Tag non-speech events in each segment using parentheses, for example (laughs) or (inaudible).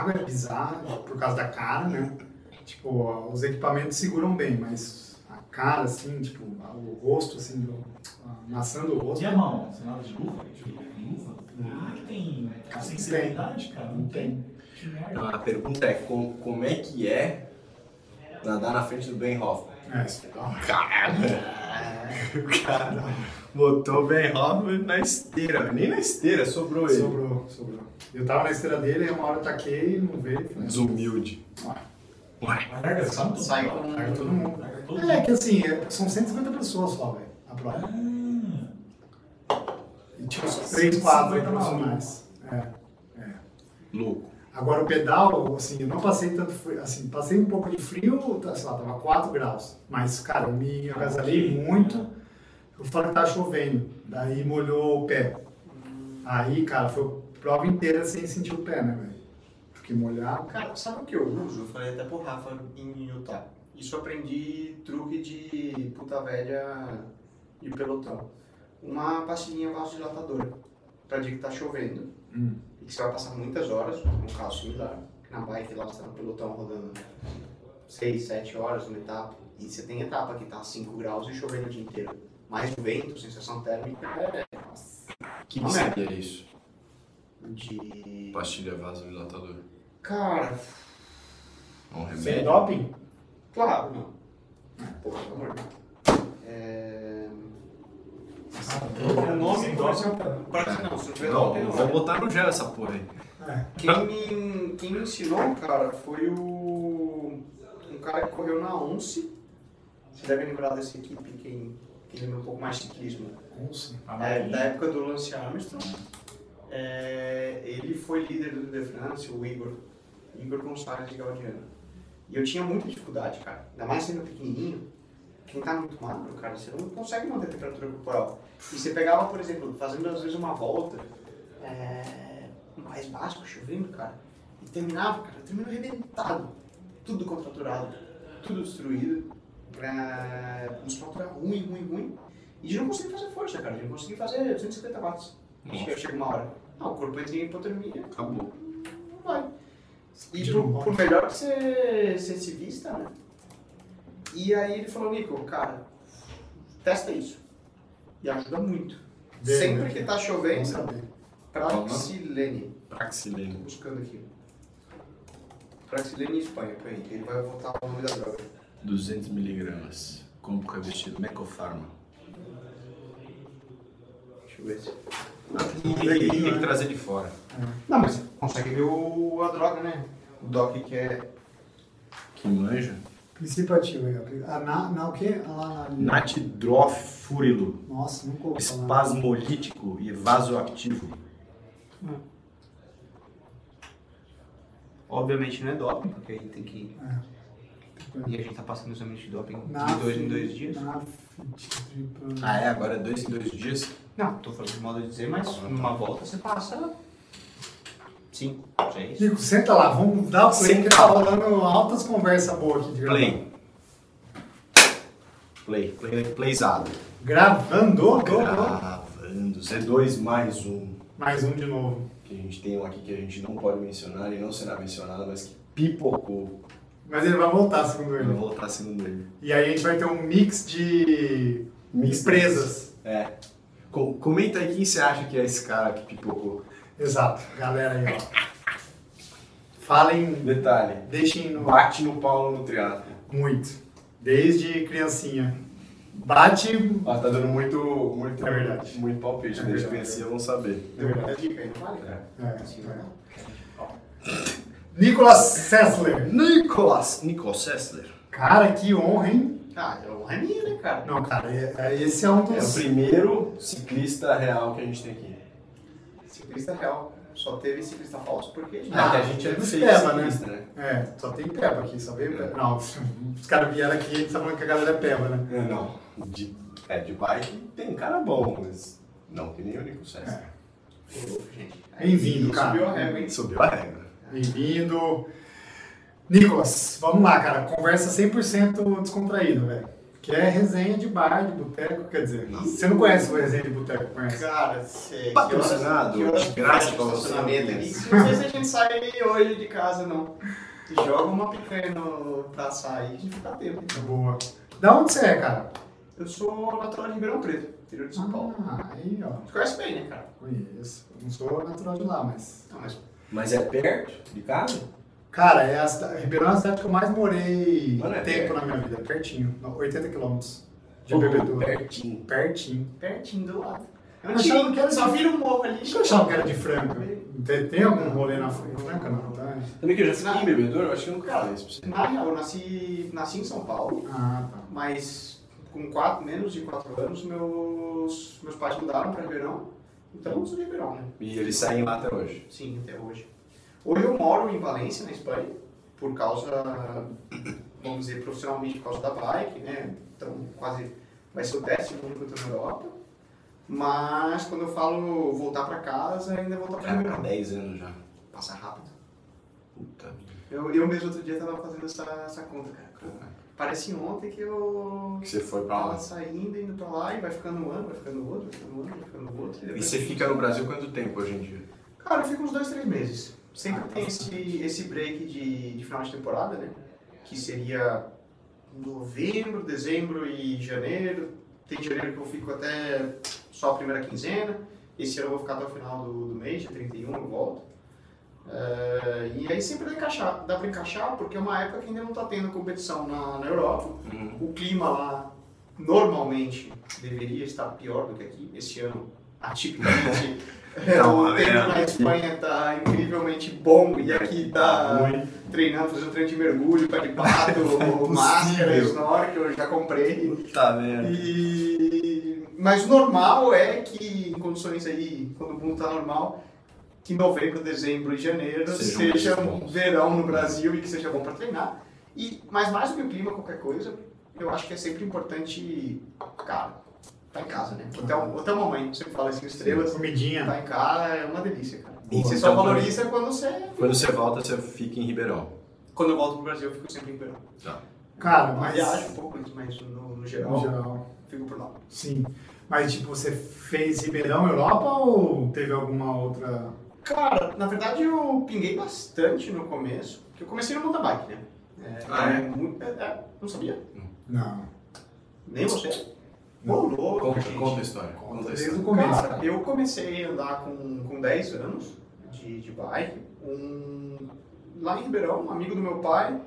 a água é bizarra por causa da cara, né? Tipo, os equipamentos seguram bem, mas a cara, assim, tipo, o rosto, assim, do, a maçã do rosto. E a mão? Você nada de luva? Luva? Ah, que tem Não sensibilidade, cara? Não tem. Então, a pergunta é como, como é que é nadar na frente do Ben Hoffman? É, isso é da hora. Caralho! Botou o Ben Hoffman na esteira. Nem na esteira, sobrou ele. Sobrou, sobrou. Eu tava na esteira dele, aí uma hora eu taquei, não veio. falei, Desumilde. "Ué, larga Sai todo. com- Larga todo mundo. Larga todo É mundo. que assim, é- são 150 pessoas só, velho, a prova. Ah, E tinha uns 3, 4 50 profissionais. É. Louco. Agora o pedal, assim, eu não passei tanto frio, assim, passei um pouco de frio, tá, sei lá, tava 4 graus. Mas, cara, eu me agasalhei muito. Eu falei que tava chovendo, daí molhou o pé. Aí, cara, foi a prova inteira sem sentir o pé, né, velho? Porque molhar, Cara, sabe o que eu uso? Eu falei até pro Rafa em Utah. Isso eu aprendi truque de puta velha de pelotão. Uma pastilhinha vasodilatadora. Pra dia que tá chovendo. Hum. E que você vai passar muitas horas, num carro similar. Na bike lá você tá no pelotão rodando 6, 7 horas numa etapa. E você tem etapa que tá 5 graus e chovendo o dia inteiro. Mais o vento, sensação térmica é Que Não que é. seria isso? de. Pastilha vasodilatadora. Cara, É um sem remédio? doping? claro, não. Pô, pelo amor de Deus. É. O nome pode um- Pode não, se não tiver Não, vou é. botar no gel essa porra aí. É. Quem me, quem me ensinou, cara, foi o. Um cara que correu na ONCE. Você deve lembrar dessa equipe, quem, quem lembra um pouco mais ciclismo. Nossa. É, da época do Lance Armstrong. É, ele foi líder do de France, o Igor. Igor Gonçalves de Gaudiano. E eu tinha muita dificuldade, cara. Ainda mais sendo pequenininho. Quem tá muito magro, cara, você não consegue manter a temperatura corporal. E você pegava, por exemplo, fazendo às vezes uma volta, é, um país basco, chovendo, cara, e terminava, cara, termino arrebentado. Tudo contraturado, tudo destruído. É, musculatura ruim, ruim, ruim. E de não conseguir fazer força, cara, de não conseguir fazer 250 watts. Chega, chega uma hora. Ah, o corpo entra em hipotermia, Acabou. não vai. E De por, por melhor que você, você se vista, né? E aí ele falou, Nico, cara, testa isso. E ajuda muito. Bem, Sempre né? que tá chovendo. Praxilene. Praxilene. Tô buscando aqui. Praxilene em Espanha, peraí, ele vai voltar o nome da droga. 200 miligramas. Como revestido. Mecofarma. Deixa eu ver se... Tem que, tem que trazer de fora. Não, mas você consegue ver o, a droga, né? O doc que é... Que manja. Princípio ativo aí, ó. A na, na o quê? A lá na... Natidrofúrilo. Nossa, nunca ouvi falar. Espasmolítico e vasoactivo. Obviamente não é doping, porque aí tem que... É. E a gente tá passando exame de doping Na- de dois em dois dias. Na... Ah, é? Agora é dois em dois dias? Não, tô falando de modo de dizer, mas numa volta você passa cinco, seis. Nico, senta lá, vamos dar o play, Senta que tá rolando altas conversas boas aqui de. Play. Play. Play. Playzado. Gravando, do, do. Gravando. Z2 mais um. Mais um de novo. Que a gente tem um aqui que a gente não pode mencionar e não será mencionado, mas que pipocou. Mas ele vai voltar, segundo ele. vou voltar segundo ele. E aí a gente vai ter um mix de empresas. É. Com- comenta aí quem você acha que é esse cara que pipocou. Exato, galera aí, ó. Falem, Detalhe. deixem no... Bate no Paulo no triatlo. Muito. Desde criancinha. Bate... Ah, tá dando muito, muito, É verdade. muito palpite. É Desde verdade. criancinha vão saber. Aí, não vale? É. É, Assim, é. Nicolas Sessler. Nicolas, Nicolas Sessler. Cara, que honra, hein? Ah, é minha, né, cara? Não, cara, é- é- esse é um É o dos... primeiro ciclista real que a gente tem aqui. Ciclista real. Só teve ciclista falso porque... Ah, que a gente é dos feio Peba, né? ciclista, né? É, só tem Peba aqui, só veio Peba. Não, (laughs) os caras vieram aqui e a gente tá falando que a galera é Peba, né? É, não. De, é, de bike tem cara bom, mas não que nem o Nico Sessler. É. Bem-vindo, cara. Subiu a régua, hein? Subiu a regra. Bem-vindo. Nicolas, vamos lá, cara. Conversa 100% descontraído, velho. Que é resenha de bar, de boteco, quer dizer, você não conhece o resenha de boteco, conhece? Cara, cê, Patrocinado, que horas- que horas pra você. estacionamento ali? Não sei se a gente sai hoje de casa, não. Joga uma picanha no, pra sair e a gente fica tempo. Boa. Da onde você é, cara? Eu sou natural de Ribeirão Preto, interior de São Paulo. Ah, aí, ó. Você conhece bem, né, cara? Conheço. Eu não sou natural de lá, mas. Não, mas Mas é perto de casa? Cara, é a Ribeirão é a cidade que eu mais morei Mano, é tempo perto. na minha vida. Pertinho. não, 80 quilômetros de Pô, Bebedouro. Pertinho. Pertinho. pertinho do lado. Eu não achava que era só vira um morro ali. Eu achava que era de Franca? Tem, tem algum rolê na Fran- Franca? Não, tá? Também que eu já fiquei em bebedouro, eu acho que eu nunca falei isso pra você. Na real, eu nasci, nasci em São Paulo, Ah, tá. mas com quatro, menos de 4 anos, meus, meus pais mudaram para Ribeirão. Então Ribeirão, né? E eles saem lá até hoje. Sim, até hoje. Hoje eu moro em Valência, na Espanha, por causa, vamos dizer, profissionalmente por causa da bike, né? Então quase vai ser o décimo ano que eu estou na Europa. Mas quando eu falo voltar para casa, ainda voltar para Cara, há Ribeirão. 10 anos já. Passa rápido. Puta. Eu, eu mesmo outro dia tava fazendo essa, essa conta, cara. Parece ontem que eu Que você foi pra tava lá. saindo, indo pra lá e vai ficando um ano, vai ficando outro, vai ficando um ano, vai ficando outro. E depois- você fica no Brasil quanto tempo hoje em dia? Cara, eu fico uns dois, três meses. Sempre tem esse, esse break de, de final de temporada, né? Que seria novembro, dezembro e janeiro. Tem janeiro que eu fico até só a primeira quinzena. Esse ano eu vou ficar até o final do, do mês, dia 31 eu volto. É, e aí sempre dá, encaixar, dá pra encaixar, porque é uma época que ainda não tá tendo competição na, na Europa. Uhum. O clima lá normalmente deveria estar pior do que aqui. Esse ano, atipicamente, (laughs) Tá o tempo na Espanha está incrivelmente bom e aqui tá Ruim. treinando, fazendo treino de mergulho, pé de pato, (laughs) máscara, snorkel, eu já comprei. Merda. E... Mas o normal é que em condições aí, quando o mundo tá normal, que novembro, dezembro e janeiro Sejam seja um verão no Brasil e que seja bom para treinar. E, mas mais do que o clima, qualquer coisa, eu acho que é sempre importante, cara, tá em casa, né? Até, o- até a mamãe sempre fala assim, estrelas, Comidinha. tá em casa é uma delícia, cara. E Boa, você só então, valoriza quando você... Quando você volta, você fica em Ribeirão. Quando eu volto pro Brasil, eu fico sempre em verão. Cara, Mas mas. viajo um pouco, mas no, no geral, No geral. fico por lá. Sim. Mas, tipo, você fez Ribeirão, Europa ou teve alguma outra. Cara, na verdade eu pinguei bastante no começo, porque eu comecei no mountain bike, né? É, Ah, é? muito- é, é, não sabia? Não. Nem você? Não. Ô, louco, Conta, gente. conta a história. Conta Conta a desde o história. começo. Cara, eu comecei a andar com, com 10 anos de, de bike. Um, lá em Ribeirão, um amigo do meu pai,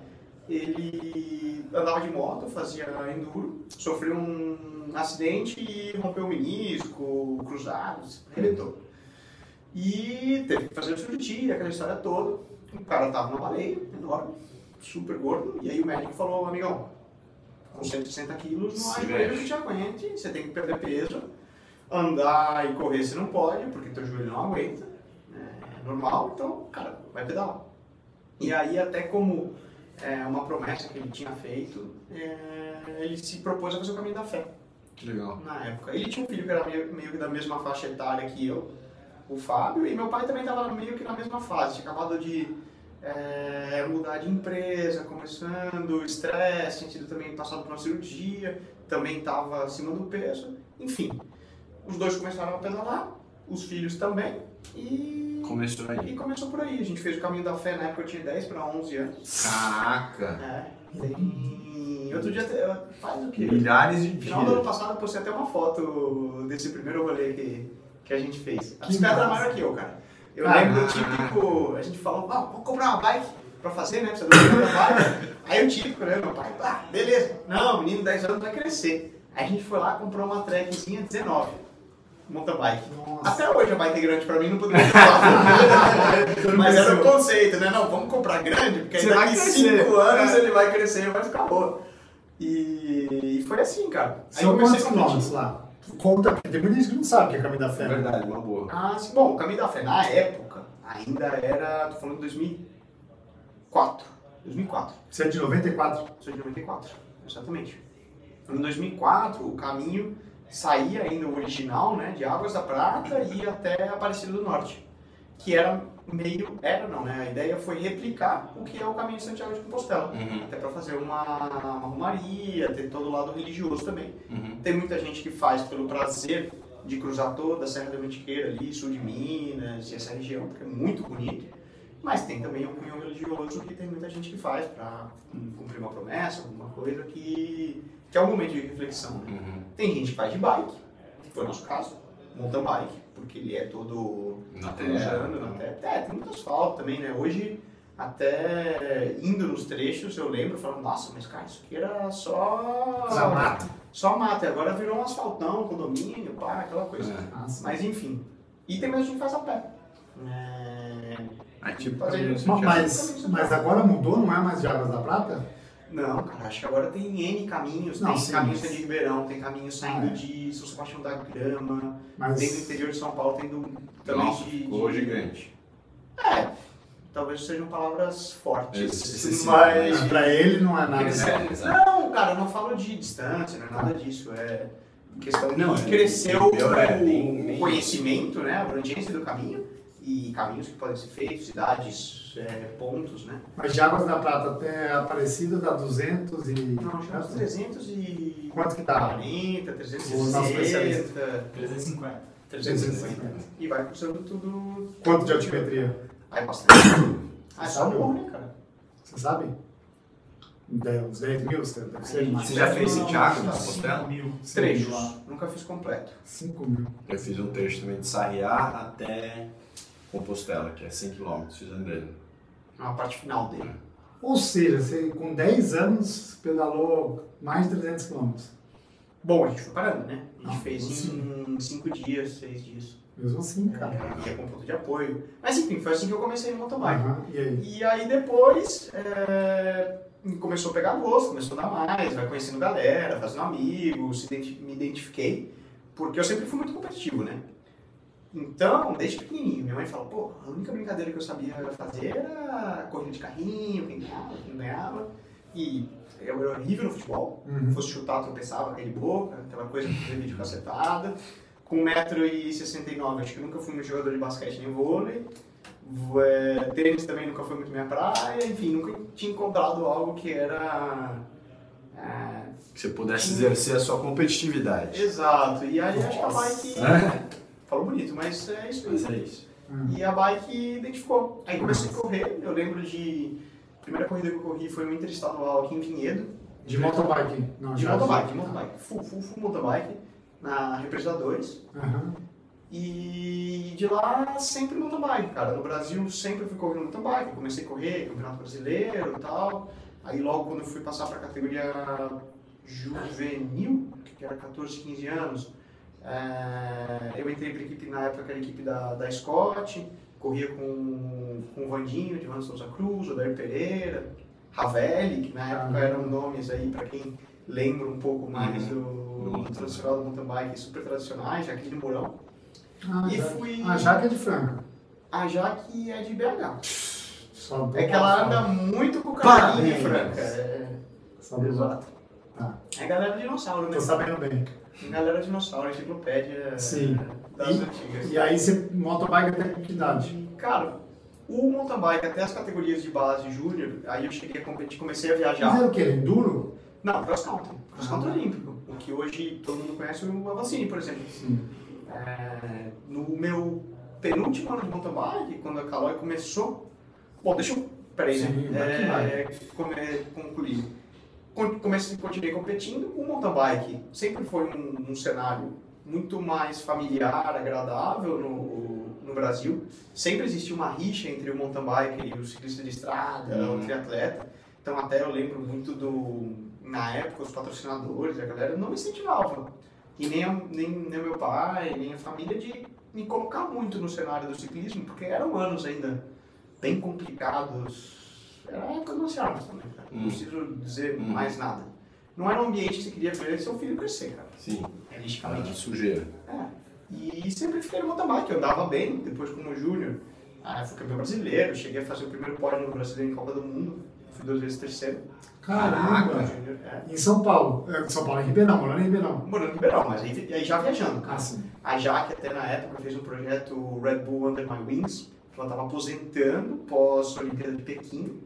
ele andava de moto, fazia enduro, sofreu um acidente e rompeu o menisco, cruzados, arrebentou. E teve que fazer cirurgia, aquela história toda. O cara tava numa baleia, enorme, super gordo, e aí o médico falou, amigão, com 160 quilos, não há joelho que te aguente, você tem que perder peso, andar e correr você não pode, porque teu joelho não aguenta, é normal, então, cara, vai pedalar. E aí, até como é, uma promessa que ele tinha feito, é, ele se propôs a fazer o caminho da fé Que legal. na época. Ele tinha um filho que era meio, meio que da mesma faixa etária que eu, o Fábio, e meu pai também estava meio que na mesma fase. Tinha acabado de é, mudar de empresa, começando, estresse, tinha tido também passado por uma cirurgia, também estava acima do peso. Enfim, os dois começaram a pedalar, os filhos também, e, Começou aí. e começou por aí. A gente fez o caminho da fé na época, eu tinha 10 para 11 anos. Caraca. É, tem... Outro dia, faz o quê? Milhares de No final do ano dias. passado eu postei até uma foto desse primeiro rolê que, que a gente fez. A bicicleta era maior que eu, cara. Eu Ah. lembro do típico, a gente falou, ah, vamos comprar uma bike pra fazer, né? Precisa de uma bike. Aí o típico, né? Meu pai, ah, beleza. Não, menino de 10 anos vai crescer. Aí a gente foi lá, comprou uma trekzinha 19. Mountain bike. Nossa. Até hoje a bike é grande pra mim, não poderia ter (laughs) Mas era o conceito, né? Não, vamos comprar grande, porque aí daqui crescer. 5 anos É. ele vai crescer e vai ficar boa. E, foi assim, cara. Aí São comecei quantos quilômetros lá? Conta, porque tem muita gente que não sabe o que é caminho da fé. É verdade, uma boa. Ah, sim. Bom, o Caminho da Fé, na época, ainda era, tô falando de 2004. 2004. Você é de 94? Sou de 94, exatamente. Em 2004, o caminho saía ainda o original, né, de Águas da Prata e ia até Aparecida do Norte. que era meio, era não, né? A ideia foi replicar o que é o caminho de Santiago de Compostela. Uhum. Até para fazer uma, uma romaria, ter todo o lado religioso também. Uhum. Tem muita gente que faz pelo prazer de cruzar toda a Serra da Mantiqueira ali, sul de Minas e essa região, porque é muito bonito. Mas tem também o cunho religioso que tem muita gente que faz para cumprir uma promessa, alguma coisa que, que é um momento de reflexão. Né? Uhum. Tem gente que faz de bike, que foi o nosso caso, mountain bike, porque ele é todo Na cruzando na terra. terra. É, tem muito asfalto também, né? Hoje, até indo nos trechos, eu lembro falando, nossa, mas cara, isso aqui era só. Só mato. Só mato, e agora virou um asfaltão, condomínio, pá, aquela coisa. É. Mas enfim. E tem mais gente que faz a pé. É... Ah, tipo, Fazer. Mas, mas agora mudou, não é mais de Águas da Prata? Não, cara, acho que agora tem N caminhos. Não, tem sim, caminhos mas- de Ribeirão, tem caminhos saindo Ah, é. de São Sebastião da Grama, Mas tem no interior de São Paulo, tem do, também Nossa, de, ficou de- gigante. É, talvez sejam palavras fortes, Excessivo, mas... Ah, pra ele não é nada. Cresceu. Não, cara, eu não falo de distância, não é nada disso, é questão de Não, é- cresceu é o conhecimento, né, a abrangência do caminho, e caminhos que podem ser feitos, cidades, é, pontos, né. Mas de Águas da Prata até Aparecida dá 200 e... Não, acho que é uns 300 e... Quanto que dá? 40, O nosso 360, 350. 350. E vai cruzando tudo. Quanto de altimetria? Aí bastante. (coughs) Ah, é só Sabe? bom, né, cara? Você sabe? Dez- Uns 10 mil, você deve ser. Você já fez Santiago não, da cinco Compostela? mil. Trechos. Nunca fiz completo. 5 mil. Eu fiz um trecho também de Sarriá até Compostela, que é 100 km, fiz andando. É uma parte final dele. Ou seja, você com 10 anos pedalou mais de 300 quilômetros. Bom, a gente foi parando, né? A gente fez em 5 dias, 6 dias. Mesmo assim, cara. É, ia com ponto de apoio. Mas enfim, foi assim que eu comecei no mountain bike. Aham, E aí? E aí depois é, começou a pegar gosto, começou a dar mais, vai conhecendo galera, fazendo amigos, me identifiquei, porque eu sempre fui muito competitivo, né? Então, desde pequenininho, minha mãe falou, pô, a única brincadeira que eu sabia fazer era corrida de carrinho, quem ganhava, quem não ganhava, e eu era horrível no futebol, Uhum. fosse chutar, tropeçava, caía de boca, aquela coisa de vídeo cacetada. Com 1,69m, acho que nunca fui um jogador de basquete nem vôlei. É, Tênis também nunca foi muito minha praia, enfim, nunca tinha encontrado algo que era. é, Que você pudesse exercer a sua competitividade. exato. E aí acho que a bike. Falou bonito, mas é isso Mas aí. é isso. E a bike identificou. Aí comecei a correr, eu lembro de. A primeira corrida que eu corri foi no Interestadual aqui em Vinhedo. De motobike? Não, De já- mountain bike, de mountain bike. Full, full, full mountain bike, na Represa 2. Aham. E de lá sempre mountain bike, cara. No Brasil sempre fui correndo mountain bike. Eu comecei a correr, campeonato brasileiro e tal. Aí logo quando eu fui passar para a categoria juvenil, que era 14, 15 anos, é, eu entrei para a equipe, na época que era a equipe da, da Scott, corria com, com o Vandinho, de Van Souza Cruz, o Dair Pereira, Ravelli, que na época eram nomes aí para quem lembra um pouco mais do, do tradicional do mountain bike, super tradicionais, já aqui de Mourão. Ah, E já- fui- A Jaque é de Franca. A Jaque é de BH. Só É que ela anda muito com o Parabéns. Franca. É, do exato. Tá. É galera dinossauro, né? Tô sabendo bem. Galera dinossauro, enciclopédia Sim. das antigas. E aí você motobike até com que idade? E, cara, o mountain bike até as categorias de base júnior, aí eu cheguei a competir, comecei a Mas viajar. era o quê? Enduro? Não, cross country. Cross country Ah. olímpico. O que hoje todo mundo conhece o Avancini, por exemplo. Sim. É, no meu penúltimo ano de mountain bike, quando a Caloi começou. Bom, deixa eu. Peraí, Sim, né? vai que É, come- concluir. Comecei, continuei competindo. O mountain bike sempre foi um, um cenário muito mais familiar, agradável no, no Brasil. Sempre existia uma rixa entre o mountain bike e o ciclista de estrada, Uhum. o triatleta. Então, até eu lembro muito do. Na época, os patrocinadores, a galera não me incentivavam. E nem, nem, nem meu pai, nem a família de me colocar muito no cenário do ciclismo, porque eram anos ainda bem complicados. Era a época do Armas também, cara. Não Hum. preciso dizer Hum. mais nada. Não era um ambiente que você queria ver seu filho crescer, cara. Sim. Realisticamente. Ah, sujeira. É. E sempre fiquei no mountain bike, eu andava bem, depois como júnior. Ah, fui campeão brasileiro, cheguei a fazer o primeiro pódio no brasileiro em Copa do Mundo. Fui duas vezes terceiro. Júnior, é. Em São Paulo. É, São Paulo, em Ribeirão, morando em Ribeirão. Morando em Ribeirão, mas aí, aí já viajando, cara. Ah, sim. A Jaque até na época fez um projeto Red Bull Under My Wings, Ela estava aposentando pós-Olimpíada de Pequim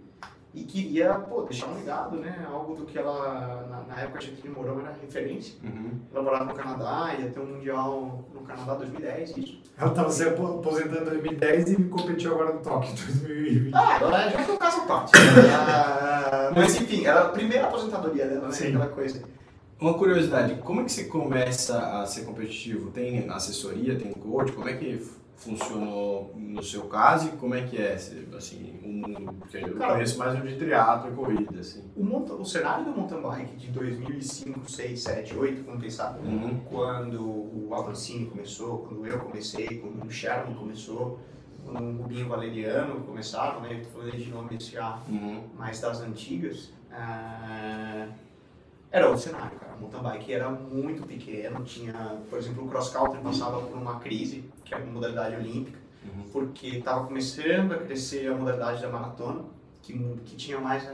e queria pô, deixar um legado, né? Algo do que ela, na, na época, a gente morou era referência. Uhum. Ela morava no Canadá, ia ter um Mundial no Canadá 2010, isso. Ela estava se apo- aposentando em 2010 e competiu agora no Tóquio 2020. Ah, ela já foi um caso à parte. (laughs) Ah, mas enfim, era a primeira aposentadoria dela, né? Sim. Aquela coisa. Uma curiosidade, como é que você começa a ser competitivo? Tem assessoria, tem coach? Como é que funcionou no seu caso e como é que é, assim, o mundo? Porque eu Cara, conheço mais o de triatlo e corrida, assim. O, monta- o cenário do mountain bike de 2005, 6, 7, 8, vamos pensar, Uhum. quando o Avancini começou, quando eu comecei, quando o Sherman começou, quando o Rubinho Valeriano começaram, né? Eu tô falando de nomes já Uhum. mais das antigas, ah, era outro cenário, cara. O mountain bike era muito pequeno, tinha, por exemplo, o cross country passava por uma crise, que é uma modalidade olímpica, Uhum. porque estava começando a crescer a modalidade da maratona, que, que tinha mais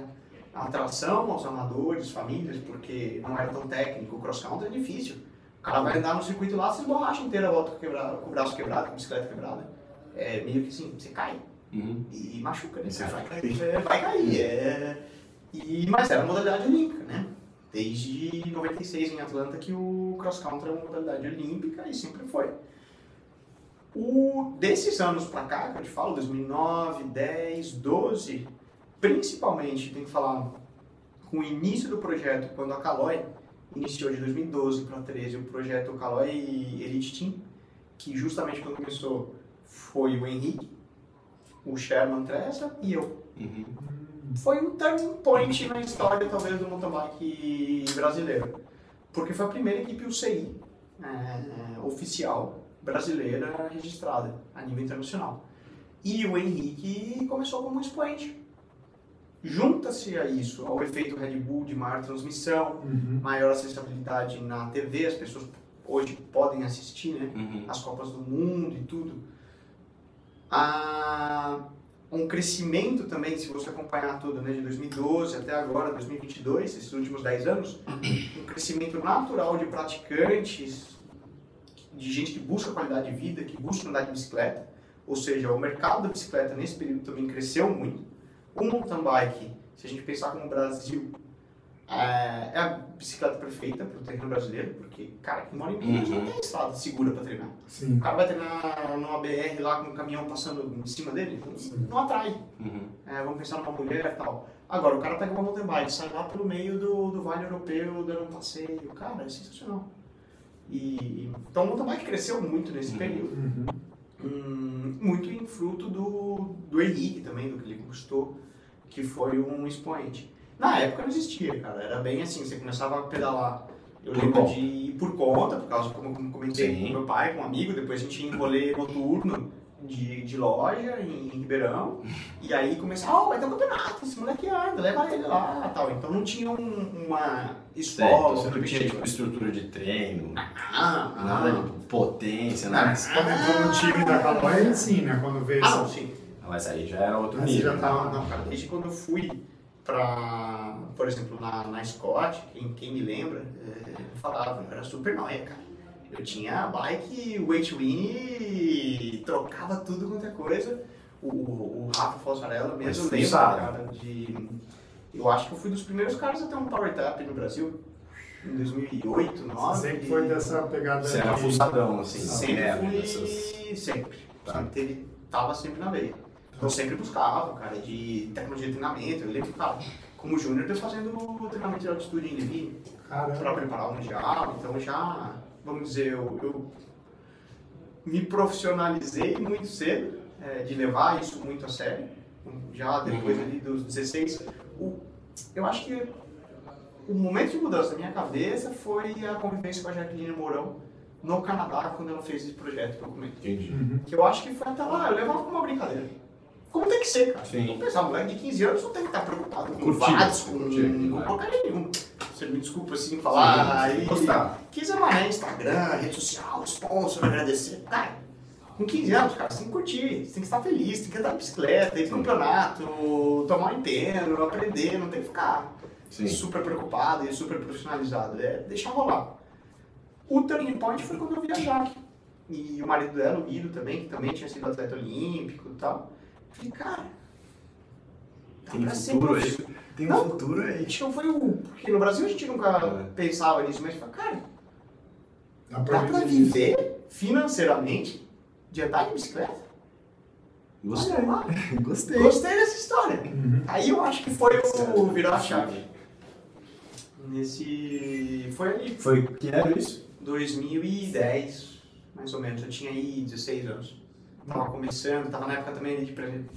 a atração aos amadores, famílias, porque não era tão técnico. O cross country é difícil. O cara vai andar no circuito lá, você esborracha inteira a volta com, quebrado, com o braço quebrado, com a bicicleta quebrada. É meio que assim, você cai Uhum. e machuca, né? Você vai cair. Vai cair. É... E, mas era modalidade olímpica, né? Desde 96 em Atlanta que o cross country é uma modalidade olímpica e sempre foi. O, desses anos pra cá, que eu te falo, 2009, 10, 12, principalmente, tem que falar com o início do projeto, quando a Caloi iniciou de 2012 para 13 o projeto Caloi Elite Team, que justamente quando começou foi o Henrique, o Sherman Tressa e eu. Uhum. Foi um turning point na história, talvez, do mountain bike brasileiro. Porque foi a primeira equipe UCI é, oficial brasileira registrada a nível internacional. E o Henrique começou como expoente. Junta-se a isso ao efeito Red Bull de maior transmissão, Uhum. maior acessibilidade na TV, as pessoas hoje podem assistir, né? Uhum. as Copas do Mundo e tudo. Há um crescimento também, se você acompanhar tudo, né, de 2012 até agora, 2022, esses últimos 10 anos, um crescimento natural de praticantes, de gente que busca qualidade de vida, que busca andar de bicicleta, ou seja, o mercado da bicicleta nesse período também cresceu muito. O mountain bike, se a gente pensar como o Brasil, é é a bicicleta perfeita para o terreno brasileiro, porque, cara, quem mora em Minas Uhum. não tem estrada segura para treinar. Sim. O cara vai treinar numa BR lá com um caminhão passando em cima dele, Sim. não atrai. Uhum. É, vamos pensar numa mulher e tal. Agora, o cara pega uma mountain bike, sai lá pelo meio do, do Vale Europeu, dando um passeio. Cara, é sensacional. E, então, o mountain bike cresceu muito nesse Uhum. período. Uhum. Hum, muito em fruto do, do Henrique também, do que ele gostou, que foi um expoente. Na época não existia, cara. Era bem assim, você começava a pedalar. Eu Por lembro conta. de ir por conta, por causa, como como comentei Sim. com meu pai, com um amigo, depois a gente ia em rolê noturno de, de loja em, em Ribeirão, e aí começava, oh, vai ter um campeonato, esse moleque anda, leva ele lá tal. Então não tinha um- uma Certo, escola, você um não tinha tipo, estrutura de treino, Ah, nada ah, de potência, nada. Mas quando entrou no time da Calói, sim, né? Quando veio ah, não, sim. Mas aí já era outro Mas nível. já tá- Não, não, cara, desde quando eu fui pra, por exemplo, na, na Scott, quem, quem me lembra, é, eu falava, eu era super nóia, cara. Eu tinha bike, weight win, trocava tudo quanto é coisa. O, o Rafa Falsarella mesmo lembra, cara, de... Eu acho que eu fui dos primeiros caras a ter um Power Tap no Brasil, em 2008, 2009. Sempre foi dessa pegada Você era fuçadão, assim. Sempre é, fui, dessas- sempre. Tá. Sempre teve, tava sempre na veia. Eu sempre buscava, cara, de tecnologia de treinamento. Eu lembro, cara, como júnior, eu fazendo o treinamento de altitude em Levi para preparar o Mundial. Então já, vamos dizer, eu, eu me profissionalizei muito cedo, é, de levar isso muito a sério. Já depois ali dos 16. O, eu acho que o momento de mudança da minha cabeça foi a convivência com a Jacqueline Mourão no Canadá, quando ela fez esse projeto que eu comento. Entendi. Uhum. Que eu acho que foi até lá, eu levava como uma brincadeira. Como tem que ser, cara. Sim. Vamos pensar, moleque de 15 anos não tem que estar preocupado com Curtir, vados, com, curtir, com porcaria nenhuma. Você me desculpa assim falar. Sim, aí, gostar. 15 anos é Instagram, rede social, sponsor, agradecer. Cara, com 15 anos, cara, você tem que curtir, você tem que estar feliz, tem que andar de bicicleta, ir pro campeonato, tomar um entendo, aprender, não tem que ficar Sim. super preocupado e super profissionalizado. É deixar rolar. O turning point foi quando eu vi a Jaque. E o marido dela, o Guido também, que também tinha sido atleta olímpico e tal. Falei, cara, dá Tem pra ser futuro prof- aí. Tem Não. um futuro A aí. gente não foi o. Porque no Brasil a gente nunca É. pensava nisso, mas fala, cara, Dá dá pra viver. viver financeiramente de andar de bicicleta? Gostei. Olha. (laughs) Gostei. Gostei dessa história. Uhum. Aí eu acho que foi o virar a chave. Nesse. Foi ali, Foi que era isso? 2010, mais ou menos. Eu tinha aí 16 anos. Tava começando, tava na época também de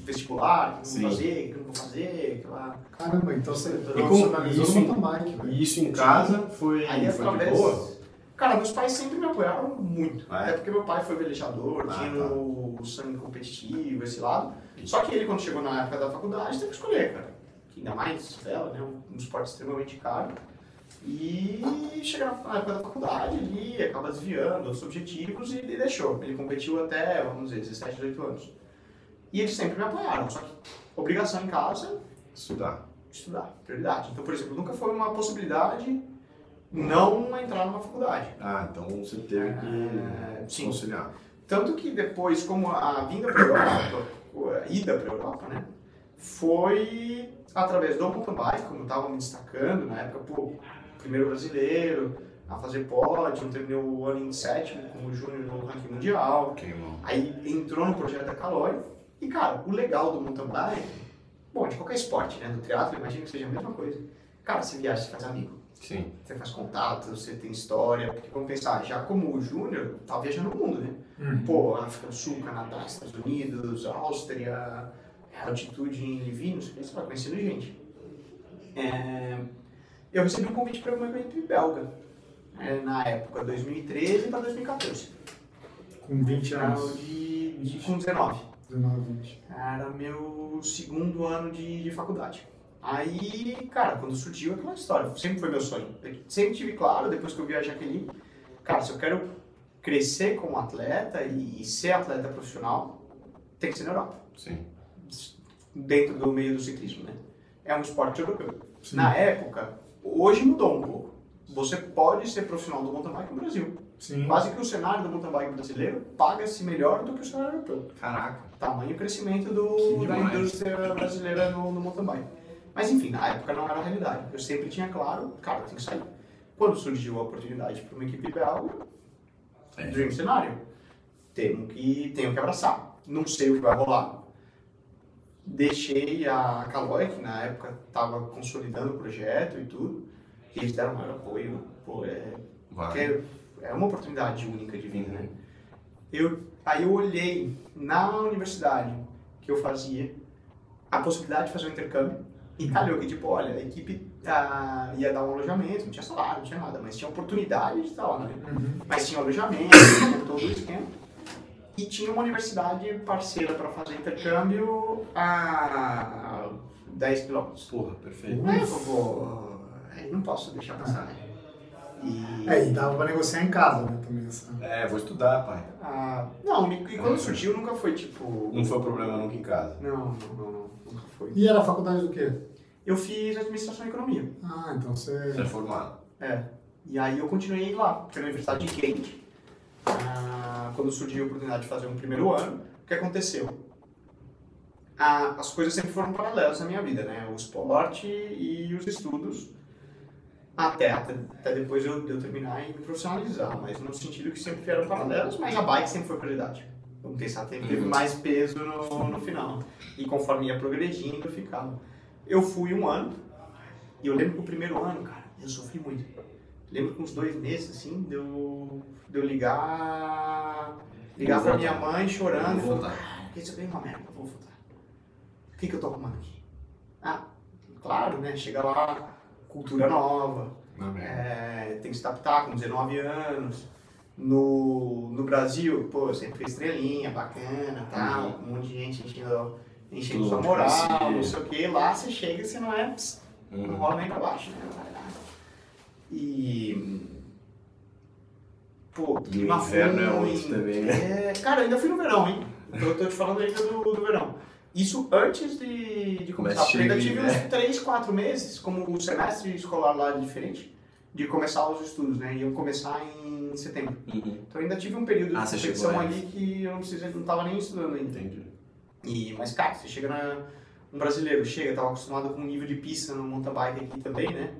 vestibular, o que eu vou fazer, o que eu não vou fazer, aquela. Caramba, então você profissionalizou isso- no bike, velho. E isso em casa foi, Aí foi de através. boa? Cara, meus pais sempre me apoiaram muito. Ah, é? Até porque meu pai foi velejador, Ah, tinha tá. o sangue competitivo, esse lado. Só que ele, quando chegou na época da faculdade, teve que escolher, cara. Que ainda mais vela, né? Um esporte extremamente caro. E chega na época da faculdade, ele acaba desviando outros objetivos e ele deixou. Ele competiu até, vamos dizer, 17, 18 anos. E eles sempre me apoiaram, só que obrigação em casa, Estudar. estudar, prioridade. Então, por exemplo, nunca foi uma possibilidade não entrar numa faculdade. Ah, então você teve É, que sim. conciliar. Tanto que depois, como a vinda para a Europa, a ida para a Europa, né? Foi através do mountain bike, como eu estava me destacando na época, pô, primeiro brasileiro a fazer pódio, terminou o ano em sétimo como júnior no ranking mundial. Aí entrou no projeto da Caloi. E, cara, o legal do mountain bike, bom, de qualquer esporte, né? Do triatlo, imagino que seja a mesma coisa. Cara, você viaja, você faz amigo. Sim. Você faz contato, você tem história. Porque vamos pensar, já como júnior, tá viajando o mundo, né? Uhum. Pô, África do Sul, Canadá, Estados Unidos, Áustria, altitude em Livinho, você vai conhecendo gente. É, eu recebi um convite para uma equipe belga, é, na época, 2013 para 2014. Com 20 Era o anos. de, de, com 19. 19, 20. Era meu segundo ano de, de faculdade. Aí, cara, quando surgiu aquela história, sempre foi meu sonho. Eu sempre tive claro, depois que eu vi a Jaqueline, cara, se eu quero crescer como atleta e, e ser atleta profissional, tem que ser na Europa, Sim. dentro do meio do ciclismo, né? É um esporte europeu. Sim. Na época, hoje mudou um pouco. Você pode ser profissional do mountain bike no Brasil. Sim. Quase que o cenário do mountain bike brasileiro paga-se melhor do que o cenário europeu. Caraca. tamanho crescimento do, da indústria brasileira no, no mountain bike. Mas enfim, na época não era a realidade. Eu sempre tinha claro, cara, tem que sair. Quando surgiu a oportunidade para uma equipe belga, É. dream cenário, tenho que, tenho que abraçar. Não sei o que vai rolar. Deixei a Caloi, que na época estava consolidando o projeto e tudo, e eles deram maior apoio. Pô, é, porque é uma oportunidade única de vida, Uhum. né? Eu, aí eu olhei na universidade que eu fazia a possibilidade de fazer um intercâmbio e calhou que, tipo, olha, a equipe ah, ia dar um alojamento, não tinha salário, não tinha nada, mas tinha oportunidade de estar lá, né? Uhum. Mas tinha alojamento, tinha todo o esquema. E tinha uma universidade parceira para fazer intercâmbio a 10 quilômetros. Porra, perfeito. Aí eu aí não posso deixar passar, né? E... É, e dava pra negociar em casa, né, também essa. É, vou estudar, pai. Ah, não, e e quando surgiu nunca foi tipo. Não foi problema nunca em casa. Não, não, não, não, nunca foi. E era faculdade do quê? Eu fiz administração e economia. Ah, então você. Você é formado. É. E aí eu continuei lá, porque na Universidade de Kent, ah, quando surgiu a oportunidade de fazer um primeiro ano, o que aconteceu? Ah, as coisas sempre foram paralelas na minha vida, né? O esporte e os estudos, até, até, até depois eu, eu terminar e me profissionalizar, mas no sentido que sempre eram paralelos, mas a bike sempre foi prioridade. Vamos pensar, teve mais peso no, no final. E conforme ia progredindo, ficava. Eu fui um ano, e eu lembro que o primeiro ano, cara, eu sofri muito. Lembro que uns dois meses, assim, de eu, de eu ligar, ligar pra minha mãe chorando e Vou falar, voltar. ah, isso é bem uma merda, vou voltar. O que, que eu tô arrumando aqui? Ah, claro, né? Chega lá, cultura nova, é, tem que se adaptar com 19 anos. No, no Brasil, pô, eu sempre fui estrelinha, bacana, tal, um monte de gente enchendo, enchendo sua moral, não sei o que. Lá você chega e você não é, pss, não Uhum. rola nem pra baixo, né? E. Pô, E o inverno é ruim. também, né? É, cara, ainda fui no verão, hein? Então eu tô te falando ainda do, do verão. Isso antes de, de começar, Mas ainda tive aí, uns né? 3, 4 meses, como o semestre escolar lá é diferente. de começar os estudos, né? Iam começar em setembro. Uhum. Então ainda tive um período Ah, de você competição chegou ali que eu não precisei, não tava nem estudando ainda. Entendi. E, mas, cara, você chega na. Um brasileiro chega, tava acostumado com um nível de pista no mountain bike aqui também, né?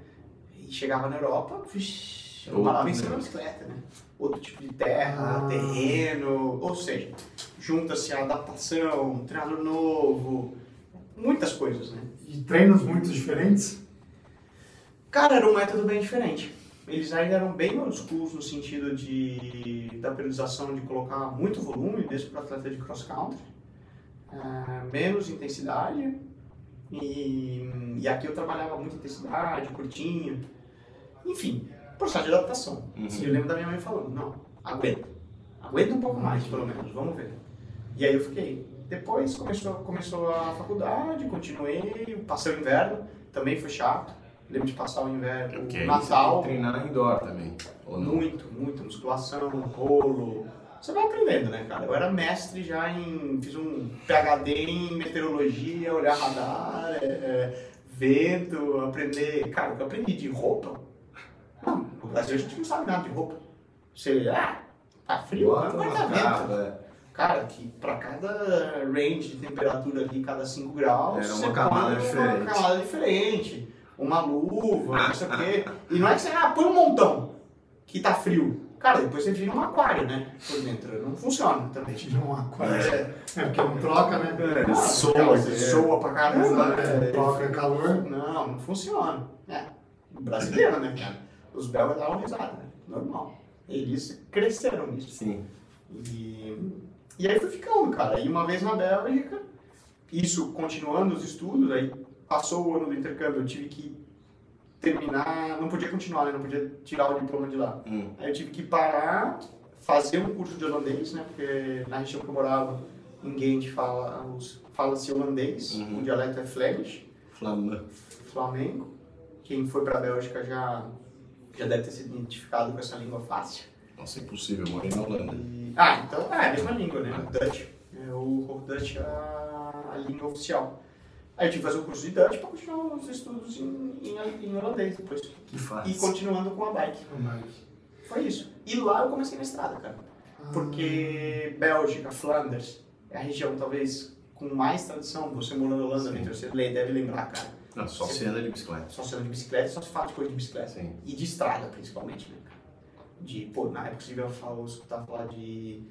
E chegava na Europa, vixi, eu parava em cima da bicicleta, né? Outro tipo de terra, Ah. terreno, ou seja, junta-se a adaptação, treinador novo, muitas coisas, né? E treinos muito diferentes? Cara, era um método bem diferente. Eles ainda eram bem old schools no sentido de, da periodização de colocar muito volume, mesmo para atleta de cross country, Ah, menos intensidade. E, e aqui eu trabalhava muita intensidade, curtinho. Enfim, processo de adaptação. Uhum. E eu lembro da minha mãe falando: não, aguenta. Aguenta um pouco mais, pelo menos, vamos ver. E aí eu fiquei. Depois começou, começou a faculdade, continuei, passei o inverno, também foi chato. Lembro de passar o inverno, Porque o aí Natal. você treinar indoor também. Ou não? Muito, muito. Musculação, rolo. Você vai aprendendo, né, cara? Eu era mestre já em. Fiz um PhD em meteorologia, olhar radar, é, é, vento, aprender. Cara, o que eu aprendi de roupa. Brasil a gente não sabe nada de roupa. Você. Ah, tá frio, Bota não vai uma dar vento. capa, é. Cara, que pra cada range de temperatura aqui, cada 5 graus, Era uma você camada põe diferente. Uma camada diferente. Uma luva, não sei o quê. E não é que você, ah, põe um montão que tá frio. Cara, depois você vira um aquário, né? Por dentro. Não funciona também. Tira um aquário. É, É porque não troca, né? É, soa, cara, é. você soa pra caramba. É, troca calor. Não, não funciona. É, brasileiro, né, cara? Os belgas davam risada, né? Normal. Eles cresceram nisso. Sim. E, e aí fui ficando, cara. E uma vez na Bélgica, isso continuando os estudos, aí passou o ano do intercâmbio, eu tive que terminar, não podia continuar, né? Não podia tirar o diploma de lá. Hum. Aí eu tive que parar, fazer um curso de holandês, né? Porque na região que eu morava, ninguém fala, fala-se holandês, Uhum. o dialeto é Flemish, Flamã. Flamengo. Quem foi pra Bélgica já, já deve ter se identificado com essa língua fácil. Nossa, impossível, eu morei na Holanda. E- Ah, então é a mesma língua, né? O Dutch. É, o Dutch é a, a língua oficial. Aí eu tive que fazer o curso de Dutch para continuar os estudos em, em, em holandês depois. Que fácil. E continuando com a bike. Foi isso. E lá eu comecei na estrada, cara. Porque Bélgica, Flanders, é a região talvez com mais tradição. Você morando na Holanda, Sim. Victor, você deve lembrar, cara. Não, só se anda de bicicleta. Só se anda de bicicleta, só se fala de coisa de bicicleta. Sim. E de estrada, principalmente, né, cara? De, pô, na época você devia falar, escutar falar de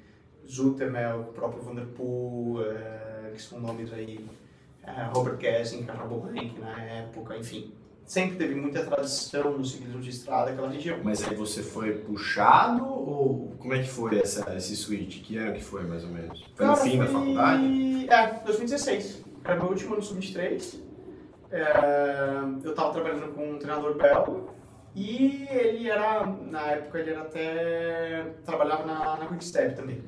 Zoetemelk, o próprio Vanderpool, é, que são nomes aí, é, Robert Kessing, Rabobank na época, enfim. Sempre teve muita tradição no ciclismo de estrada, aquela região. Mas aí você foi puxado ou como é que foi essa, esse switch? Que ano que foi, mais ou menos? Foi no Cara, fim da foi- faculdade? É, 2016. Era meu último ano sub-23. É, eu tava trabalhando com um treinador belga e ele era, na época, ele era até. trabalhava na, na Quickstep também.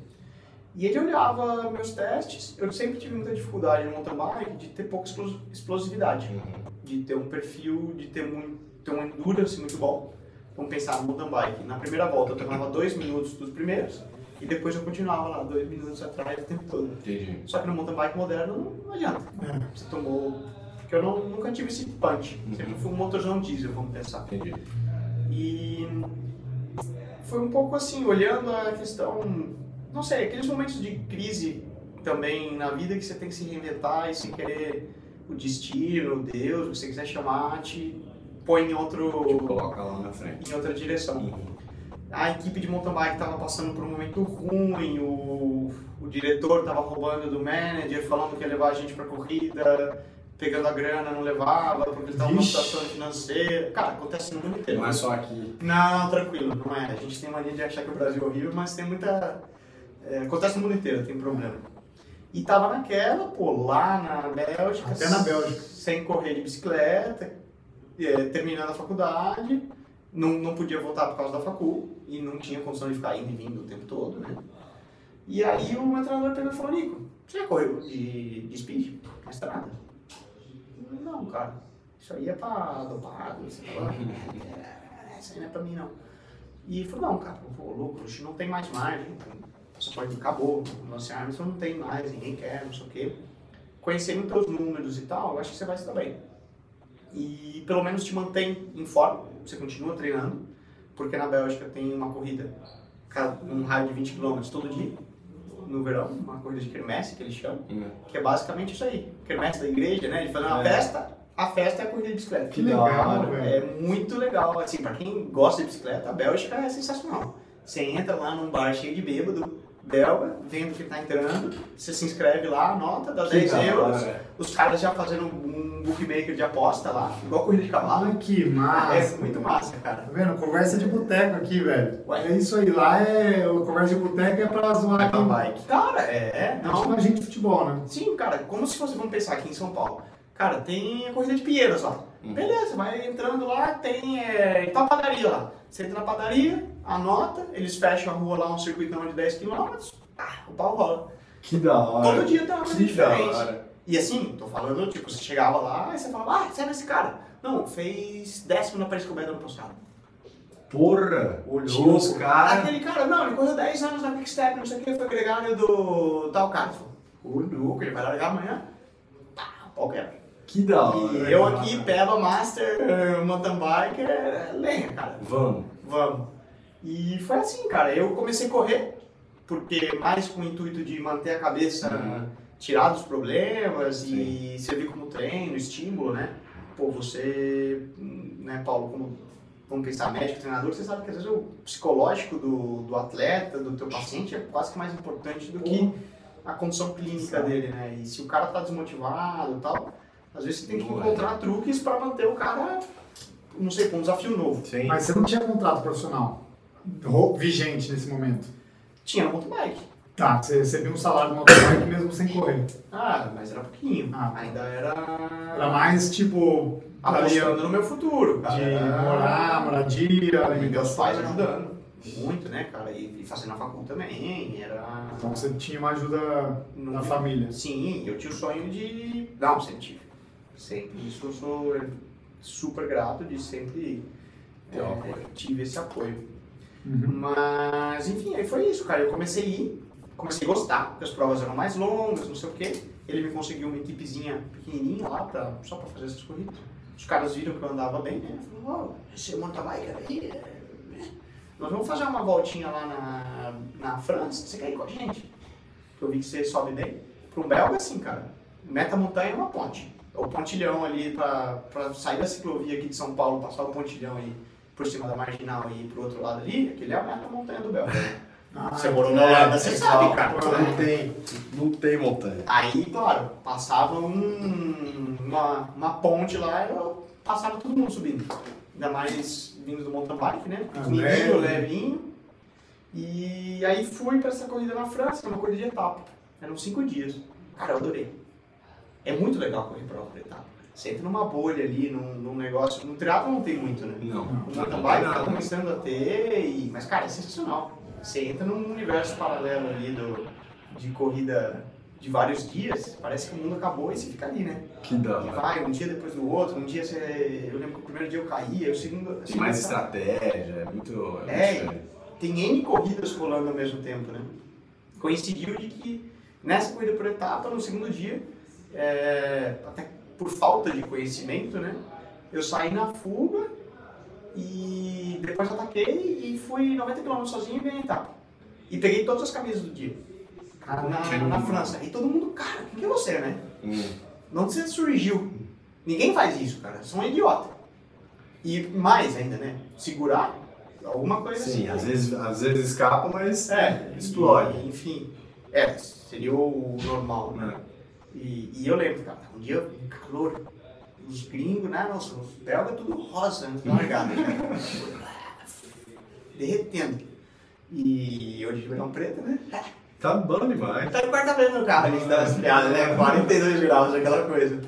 E ele olhava meus testes, eu sempre tive muita dificuldade no mountain bike de ter pouca explos- explosividade, de ter um perfil, de ter, muito, ter um endurance muito bom. Vamos pensar no mountain bike. Na primeira volta eu tomava dois minutos dos primeiros e depois eu continuava lá dois minutos atrás o tempo todo. Entendi. Só que no mountain bike moderno não adianta. É. Você tomou. Porque eu não, nunca tive esse punch. Uhum. Sempre fui um motorzão diesel, vamos pensar. Entendi. E foi um pouco assim, olhando a questão. Não sei, aqueles momentos de crise também na vida que você tem que se reinventar e sem querer o destino, Deus, o que você quiser chamar, te põe em outro. Te coloca lá na frente. em outra direção. Uhum. A equipe de mountain bike estava passando por um momento ruim, o, o diretor estava roubando do manager, falando que ia levar a gente para corrida, pegando a grana, não levava, porque estava numa situação financeira. Cara, acontece no mundo inteiro. Não é só aqui. Não, tranquilo, não é. A gente tem mania de achar que o Brasil é horrível, mas tem muita. é, acontece no mundo inteiro, tem problema. E tava naquela, pô, lá na Bélgica. Até na Bélgica. Sem correr de bicicleta, é, terminando a faculdade, não, não podia voltar por causa da facul, e não tinha condição de ficar indo e vindo o tempo todo, né? E aí o meu treinador pegou e falou, Nico, você já correu de, de speed na estrada? Não, cara. Isso aí é pra dopado, isso aí é, isso aí não é pra mim, não. E ele falou, não, cara, vou louco, gente não tem mais margem, o passaporte acabou, o Lance Armstrong não tem mais, ninguém quer, não sei o quê. Conhecendo os números e tal, eu acho que você vai se dar bem. E pelo menos te mantém em forma, você continua treinando, porque na Bélgica tem uma corrida num raio de 20 km todo dia, no verão, uma corrida de quermesse, que eles chamam, Hum. que é basicamente isso aí, quermesse da igreja, né? De fazer uma É. festa, a festa é a corrida de bicicleta. Que legal, velho. É muito legal, assim, pra quem gosta de bicicleta, a Bélgica é sensacional. Você entra lá num bar cheio de bêbado, belga, vendo que tá entrando, você se inscreve lá, anota, dá 10 da euros, hora. os caras já fazendo um bookmaker de aposta lá, igual corrida de cavalo. Ai, que massa. É muito massa, cara. Tá vendo? Conversa de boteco aqui, velho. Ué. É isso aí. Lá é. O conversa de boteco é pra zoar Vai pra bike. Cara, é, Não chama gente de futebol, né? Sim, cara, como se fosse, vamos pensar aqui em São Paulo. Cara, tem a corrida de Pinheiros lá. Hum. Beleza, vai entrando lá, tem é, tá a padaria lá. Você entra na padaria, anota, eles fecham a rua lá, um circuitão de 10 km, ah, o pau rola. Que da hora. Todo dia tem uma coisa Que da diferente. hora. E assim, tô falando, tipo, você chegava lá e você falava, ah, você é esse cara? Não, fez décimo na do ano passado. Porra. Olhou. Uns caras. Aquele cara, não, ele correu 10 anos na Quick Step, não sei o que, foi gregário do tal cara. O louco, ele vai largar amanhã. Pá, pau quebra. Que da hora. E eu aqui, Peba Master, eh, mountain bike, é lenha, cara. Vamos. Vamos. E foi assim, cara. Eu comecei a correr, porque mais com o intuito de manter a cabeça Uhum. Tirada dos problemas e servir como treino, estímulo, né? Pô, você, né, Paulo, como vamos pensar médico, treinador, você sabe que às vezes o psicológico do, do atleta, do teu paciente, é quase que mais importante do que a condição clínica dele, né? E se o cara tá desmotivado e tal, às vezes você tem que é. encontrar truques para manter o cara, não sei, com um desafio novo. Sim. Mas você não tinha contrato profissional ro- vigente nesse momento. Tinha no mountain bike. Tá, você recebia um salário de motorbike mesmo sem correr. Ah, mas era pouquinho. Ah. Ainda era. Era mais tipo. ali, apostando no meu futuro, cara. de Era- morar, moradia, E meus alimentação. pais ajudando. Muito, né, cara? E, e fazendo a facul também. Era. Então você tinha uma ajuda da família. Sim, eu tinha o sonho de. Não, sempre tive. Sempre. Isso eu sou super grato de sempre. Ter um é, apoio. tive esse apoio. Uhum. Mas, enfim, aí foi isso, cara. Eu comecei a ir, comecei a gostar, porque as provas eram mais longas, não sei o quê. Ele me conseguiu uma equipezinha pequenininha lá, pra, só pra fazer essas corridas. Os caras viram que eu andava bem, né? Falaram, ó, esse mountain bike aí, é, né? nós vamos fazer uma voltinha lá na, na França, você quer ir com a gente? Eu vi que você sobe bem. Para um belga, assim, cara, meta montanha é uma ponte. O pontilhão ali, pra sair da ciclovia aqui de São Paulo, passar o pontilhão aí por cima da marginal e ir pro outro lado ali, aquele é a meta montanha do belga. Ah, Você morou na Holanda, você sabe, cara. Não tem, não tem montanha. Aí, claro, passava um- uma, uma ponte lá e eu passava todo mundo subindo. Ainda mais vindo do mountain bike, né? Ah, Pequenininho, leve. levinho. E aí fui pra essa corrida na França, que é uma corrida de etapa. Eram cinco dias. Cara, eu adorei. É muito legal correr prova por etapa. Você entra numa bolha ali, num, num negócio. No triatlo não tem muito, né? Não. O mountain bike tá começando a ter, e... mas cara, é sensacional. Você entra num universo paralelo ali do, de corrida de vários dias, parece que o mundo acabou e você fica ali, né? Que da E vai, um dia depois do outro, um dia você. Eu lembro que o primeiro dia eu caía, o segundo. Tem mais assim, estratégia, é muito. É, muito diferente. tem N corridas rolando ao mesmo tempo, né? Coincidiu de que nessa corrida por etapa, no segundo dia, é, até por falta de conhecimento, né? Eu saí na fuga e depois ataquei e fui 90 km sozinho e ganhei a etapa. E peguei todas as camisas do dia. Na, na França. E todo mundo, cara, quem que é você, né? Hum. Onde você surgiu? Ninguém faz isso, cara. Você é um idiota. E mais ainda, né? Segurar alguma coisa assim. Sim, às vezes, às vezes escapa, mas É, explode. e, enfim. É, seria o normal, né? Né? E, e eu lembro, cara, um dia, um calor, os gringos, né? Nossa, os belgas tudo rosa, né? Largado, né? (laughs) Derretendo. E hoje de verão preto, né? Tá bom demais. Tá no quarta-feira no carro, a gente dá umas piadas, né? 42 graus, aquela coisa.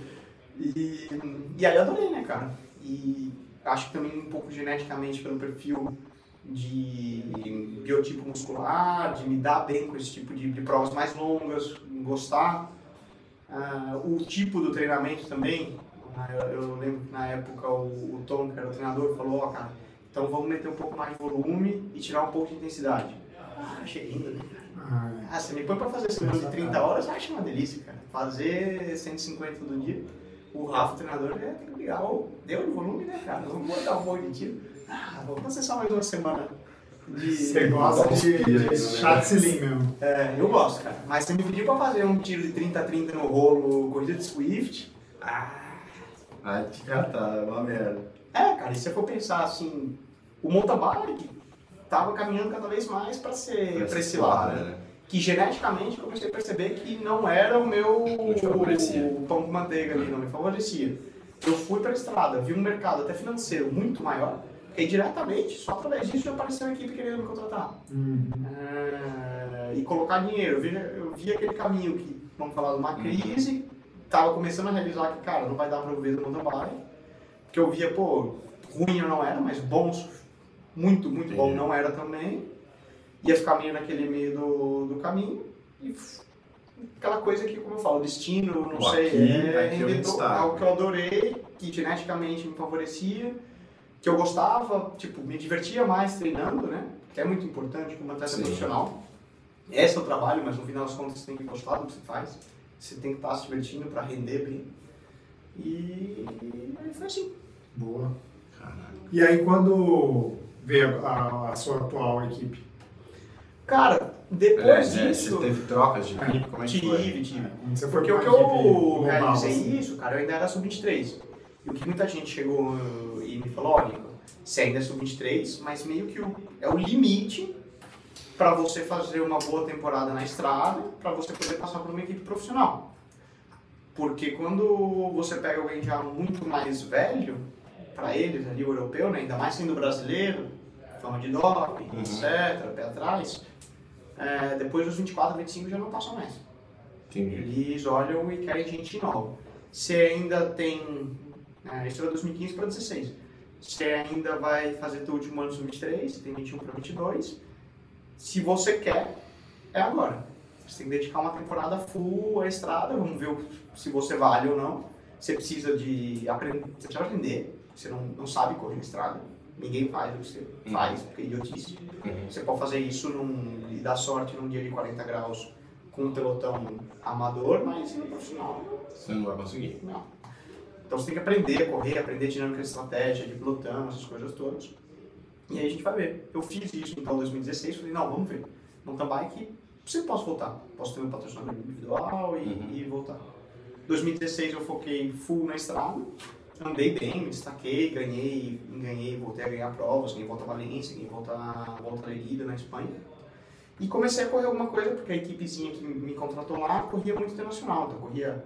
E, e aí eu adorei, né, cara? E acho que também um pouco geneticamente pelo perfil de biotipo muscular, de me dar bem com esse tipo de, de provas mais longas, gostar. Ah, o tipo do treinamento também, eu, eu lembro que na época o, o Tom, que era o treinador, falou, ó, cara, então vamos meter um pouco mais de volume e tirar um pouco de intensidade. Ah, achei lindo, né? Ah, Ah, você me põe pra fazer esse de 30 horas, eu acho uma delícia, cara. Fazer 150 todo dia. O Rafa, o treinador, é, tem que ligar. Ô, deu de volume, né, cara? Vamos botar um pouco de tiro. ah, vou fazer só mais uma semana. De... (laughs) Você gosta de, de chat selim mesmo. É, eu gosto, cara. Mas você me pediu pra fazer um tiro de 30 a 30 no rolo, corrida de Swift. Ah, Ai, te catar, é uma merda. é, cara, e se você for pensar assim, o mountain bike tava caminhando cada vez mais pra ser pra esse lado, né? né? Que geneticamente eu comecei a perceber que não era o meu o pão com manteiga ali, não me favorecia. Eu fui pra estrada, vi um mercado até financeiro muito maior, e diretamente, só através disso já apareceu uma equipe querendo me contratar. Uhum. É, e colocar dinheiro. Eu vi, eu vi aquele caminho que, vamos falar, uma Uhum. Tava começando a realizar que, cara, não vai dar pra eu viver do mountain bike. Porque eu via, pô, ruim eu não era, mas bom, muito, muito bom Entendi. não era também. Ia ficar meio naquele meio do, do caminho. E aquela coisa que, como eu falo, destino, não Pô, sei, aqui- é, aqui inventou destaco. algo que eu adorei, que geneticamente me favorecia, que eu gostava, tipo, me divertia mais treinando, né? Que é muito importante como atleta Sim. profissional. Esse é o trabalho, mas no final das contas você tem que gostar do que você faz. Você tem que estar se divertindo para render bem. E aí foi assim. Boa. Caralho. E aí quando veio a, a sua atual equipe? Cara, É, depois é, disso. você teve trocas de equipe? Como é que foi? Tive, tive. Quando você foi Porque o que eu realizei assim. isso, cara, eu ainda era sub-23. E o que muita gente chegou e me falou, olha, você ainda é sub-23, mas meio que o, é o limite para você fazer uma boa temporada na estrada, para você poder passar por uma equipe profissional. Porque quando você pega alguém já muito mais velho, para eles ali, o europeu, né, ainda mais sendo brasileiro, fama de doping, Uhum. etc., pé atrás, é, depois dos 24, 25 já não passa mais. Entendi. Eles olham e querem gente nova. Você ainda tem. É, isso era 2015 para 16. Você ainda vai fazer teu último ano sub-23, você tem 21 para 22. Se você quer, é agora. Você tem que dedicar uma temporada full à estrada, vamos ver se você vale ou não. Você precisa de aprender, você precisa aprender. Você não, não sabe correr na estrada. Ninguém faz o que você faz, porque é idiotice. Uhum. Você pode fazer isso num, e dar sorte num dia de 40 graus com um pelotão amador, mas no profissional, Você não vai conseguir. não. Então você tem que aprender a correr, aprender dinâmica de estratégia, de pelotão, essas coisas todas. E aí a gente vai ver. Eu fiz isso então em 2016, falei, não, vamos ver. Mountain bike, sempre posso voltar. Posso ter meu patrocinador individual e, Uhum. e voltar. 2016 eu foquei full na estrada, andei bem, me destaquei, ganhei, ganhei, voltei a ganhar provas, ganhei volta a Valência, ganhei volta, volta a Lerida na Espanha. E comecei a correr alguma coisa, porque a equipezinha que me contratou lá corria muito internacional. Então corria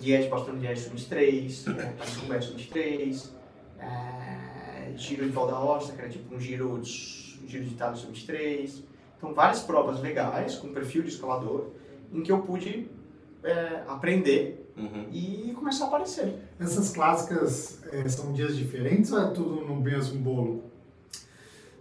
Liège, Boston Liège Sub-23, Paris-Roubaix Sub-23, é, Giro de Val da Horta, que era tipo um giro de, um giro de Itália Sub-23. Então várias provas legais, com perfil de escalador, em que eu pude é, aprender Uhum. e começar a aparecer. Essas clássicas eh, são dias diferentes ou é tudo no mesmo bolo?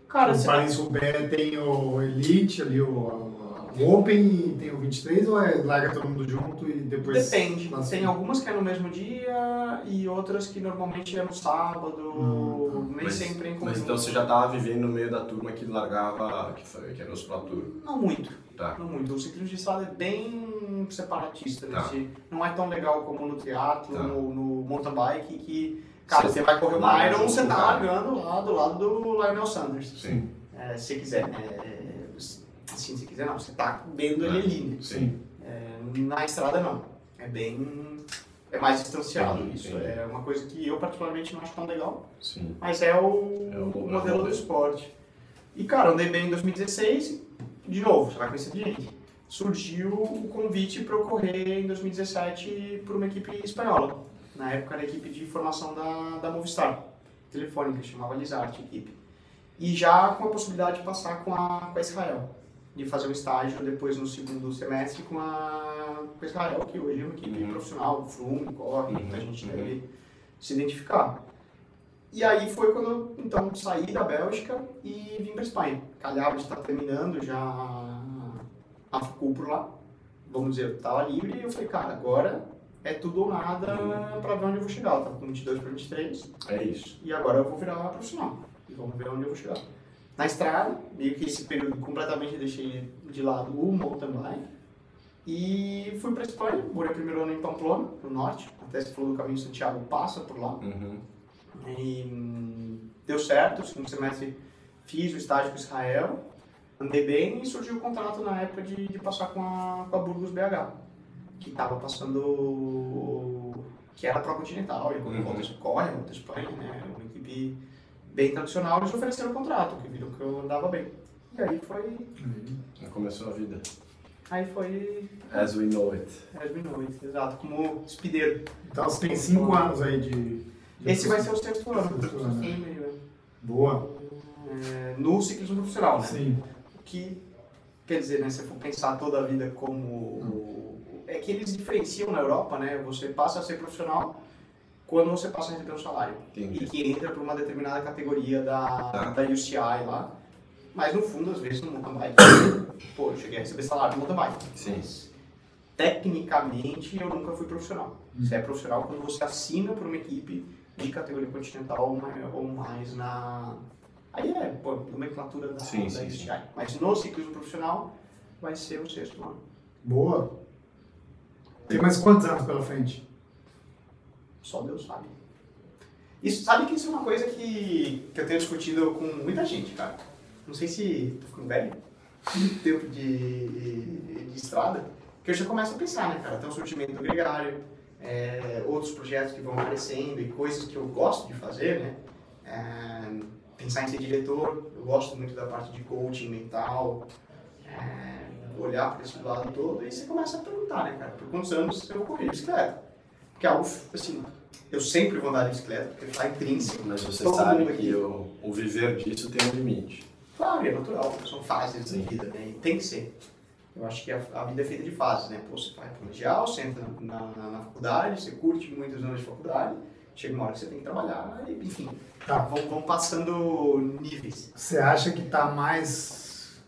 Cara, o você Paris Roubaix tem o Elite ali, o, o Open tem o 23 ou é larga todo mundo junto e depois. Depende. classifica? Tem algumas que é no mesmo dia e outras que normalmente é no sábado, Hum, nem Mas- sempre em conjunto. Mas então você já tava vivendo no meio da turma que largava, que, foi, que era os Pro Tour. Não muito, Tá. não muito. O ciclismo de estrada é bem separatista. Tá. nesse- Não é tão legal como no triatlo, Tá. no, no mountain bike, que, cara, Você você vai correr uma Iron, você tá largando lá do lado do Lionel Sanders. Sim. É, se quiser, é, assim, se quiser não, você tá vendo ele É. ali, né? Sim. É, na estrada não. É bem. É mais distanciado Entendi, isso. entendi. É uma coisa que eu particularmente não acho tão legal, Sim. mas é o, É o- modelo do esporte. E cara, andei bem em 2016, de novo, você vai conhecer gente. Surgiu o convite para eu correr em 2017 por uma equipe espanhola. Na época era a equipe de formação da, da Movistar, telefônica, chamava Lizarte equipe. E já com a possibilidade de passar com a, com a Israel, de fazer um estágio depois no segundo semestre com a, com a Israel, que hoje é uma equipe Uhum. profissional, Flume, corre, Uhum, gente uhum. deve se identificar. E aí foi quando eu então saí da Bélgica e vim para Espanha. Calhava de estar terminando já a por lá. Vamos dizer, eu estava livre e eu falei, cara, agora é tudo ou nada para ver onde eu vou chegar. Eu tava com 22 para 23 É isso. e agora eu vou virar profissional. E vamos ver onde eu vou chegar. Na estrada, meio que esse período completamente deixei de lado o mountain bike. E fui para Espanha, morei primeiro ano em Pamplona, no norte. Até se falou do caminho Santiago, passa por lá. Uhum. E hum, deu certo, segundo semestre fiz o estágio com Israel, andei bem e surgiu o contrato na época de, de passar com a, com a Burgos BH, que estava passando, que era pro continental, e como Uhum. volta corre, volta Espanha, né, uma equipe bem tradicional, eles ofereceram o contrato, que viram que eu andava bem. E aí foi, Começou a vida. aí foi, As we know it. as we know it, exato, como espideiro. Então você tem cinco anos aí de. de Esse vai ser o sexto ano, Sexto ano, né? Meio, Boa. é, no ciclismo profissional, né? Sim. que quer dizer, né, se eu for pensar toda a vida como é que eles diferenciam na Europa, né? Você passa a ser profissional quando você passa a receber um salário Entendi. e que entra para uma determinada categoria da Tá. da UCI lá. Mas no fundo, às vezes no mountain bike, (coughs) pô, eu cheguei a receber salário no mountain bike. Sim. Mas, tecnicamente, eu nunca fui profissional. Você é profissional quando você assina por uma equipe de categoria continental ou mais, ou mais na. Aí é, pô, nomenclatura da, Sim, da sim, UCI. sim. Mas no ciclismo profissional vai ser o sexto ano. Boa. Tem mais quantos anos pela frente? Só Deus sabe. Isso, sabe que isso é uma coisa que, que eu tenho discutido com muita gente, cara. Não sei se tô ficando velho, tempo de, de estrada, que eu já começo a pensar, né, cara? Tem o surgimento do gregário, é, outros projetos que vão aparecendo e coisas que eu gosto de fazer, né? É, pensar em ser diretor, eu gosto muito da parte de coaching mental, é, olhar para esse lado todo e você começa a perguntar, né, cara? Por quantos anos eu vou correr bicicleta? Que é algo, assim, eu sempre vou andar de bicicleta, porque está intrínseco. Mas você sabe que aqui. o, o viver disso tem um limite. Claro, é natural, são fases da vida, né? E tem que ser. Eu acho que a, a vida é feita de fases, né? Pô, você vai pro colegial, você entra na, na, na faculdade, você curte muitos anos de faculdade, chega uma hora que você tem que trabalhar, e, enfim, Tá. vão, vão passando níveis. Você acha que tá mais.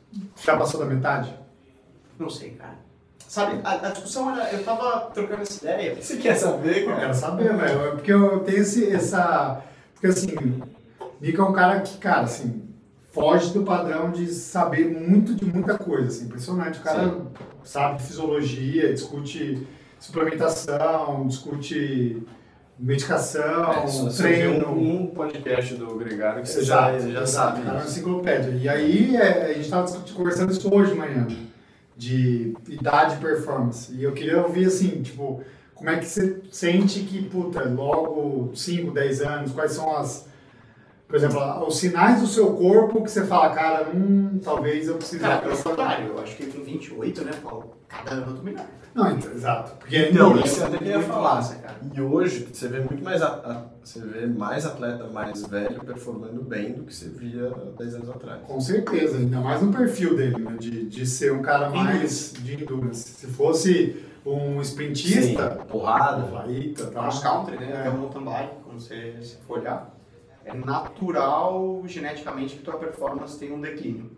Já passou da metade? Não sei, cara. Sabe, a, a discussão era, eu tava trocando essa ideia, Você quer saber, Eu cara? quero saber, velho. É Porque eu tenho esse, essa. Porque assim, Nico é um cara que, cara, assim, foge do padrão de saber muito de muita coisa. Assim, impressionante. O cara sabe de fisiologia, discute suplementação, discute medicação, É, treino. um, um podcast do Gregário que você Exato, já, já exato, sabe cara, é uma enciclopédia. E aí é, a gente estava conversando isso hoje de manhã, de idade e performance. E eu queria ouvir assim, tipo, como é que você sente que, puta, logo 5, 10 anos, quais são as. Por exemplo, os sinais do seu corpo que você fala, cara, hum, talvez eu precise. cara, pelo contrário, eu acho que com 28, né, Paulo, cada ano eu tô melhor. Não, então, exato. Porque é Então, isso eu até queria falar. massa, cara. E hoje você vê muito mais a, a- você vê mais atleta mais velho performando bem do que você via 10 anos atrás. Com certeza, ainda mais no perfil dele, né? De, de ser um cara mais de endurance. Se fosse um sprintista, porrada. Flaita, tá? Cross country, né? É. Até o mountain bike, quando você se for olhar. É natural, geneticamente, que tua performance tem um declínio.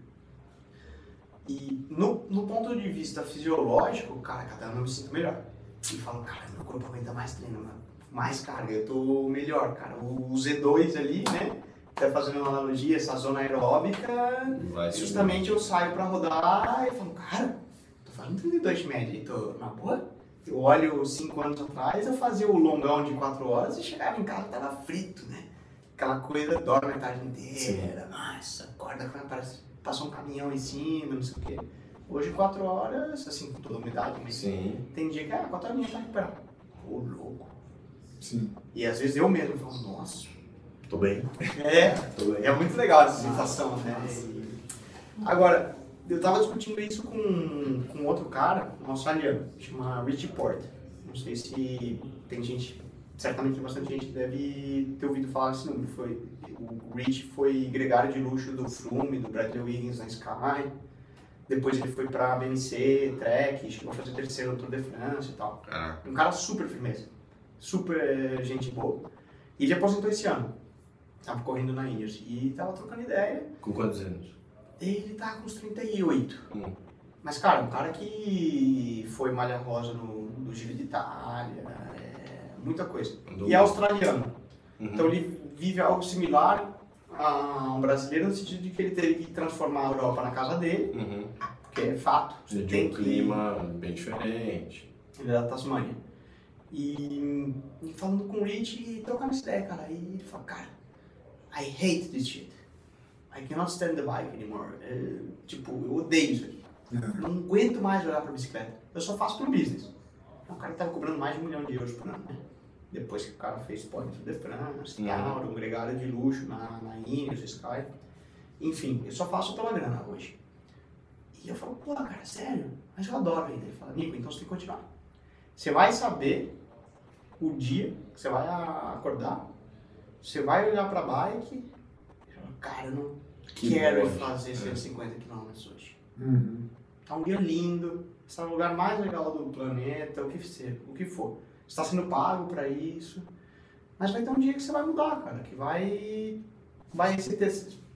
E no, no ponto de vista fisiológico, cara, cada ano eu me sinto melhor. E falo, cara, meu corpo aguenta mais treino, mano. mais carga, eu tô melhor, cara. O Z2 ali, né? Até fazendo uma analogia, essa zona aeróbica, Vai justamente eu saio pra rodar e falo, cara, tô fazendo 32 de média e tô na boa. Eu olho 5 anos atrás, eu fazia o longão de 4 horas e chegava em casa e tava frito, né? Aquela coisa, dorme a tarde inteira, nossa, acorda parece, passou um caminhão em cima, não sei o quê. Hoje 4 horas, assim, com toda umidade, mas Sim. tem dia que, ah, 4 horinhas tá recuperado. Ô, louco. Sim. E às vezes eu mesmo falo, nossa, Tô bem. é, Tô bem. é muito legal essa sensação, né? Agora, eu tava discutindo isso com, com outro cara, um australiano, chama Richie Porte. Não sei se tem gente, certamente tem bastante gente que deve ter ouvido falar desse número. Foi, o Rich foi gregário de luxo do Froome, do Bradley Wiggins na Sky. Depois ele foi pra BMC, Trek, chegou a fazer terceiro no Tour de France e tal. Um cara super firmeza, super eh, gente boa. E ele aposentou esse ano. Tava correndo na Ineos e tava trocando ideia. Com quantos anos? Ele tá com uns 38. Hum. Mas, cara, um cara que foi malha rosa no, no Giro de Itália, muita coisa. Andou E é australiano. Uhum. Então ele vive algo similar a um brasileiro no sentido de que ele teve que transformar a Europa na casa dele, Uhum. porque é fato. Você De tem um que- clima bem diferente. Ele é da Tasmânia. E, e falando com o Rich e trocando essa ideia, cara. Aí ele falou, cara, I hate this shit. I cannot stand the bike anymore. É, tipo, eu odeio isso aqui. Eu não aguento mais olhar pra bicicleta. Eu só faço pro business. É um cara que tava cobrando mais de um milhão de euros por ano, né? Depois que o cara fez Point de France, Uhum. tal, um gregário de luxo na, na Ineos, Sky. Enfim, eu só faço pela grana hoje. E eu falo, pô, cara, sério? Mas eu adoro ainda. Ele fala, Nico, então você tem que continuar. Você vai saber o dia que você vai acordar, você vai olhar pra bike e fala, cara, eu não Que quero bom. fazer É. 150 km hoje. Uhum. Tá um dia lindo, está no lugar mais legal do planeta, o que ser, o que for. Está sendo pago para isso. Mas vai ter um dia que você vai mudar, cara, que vai vai se ter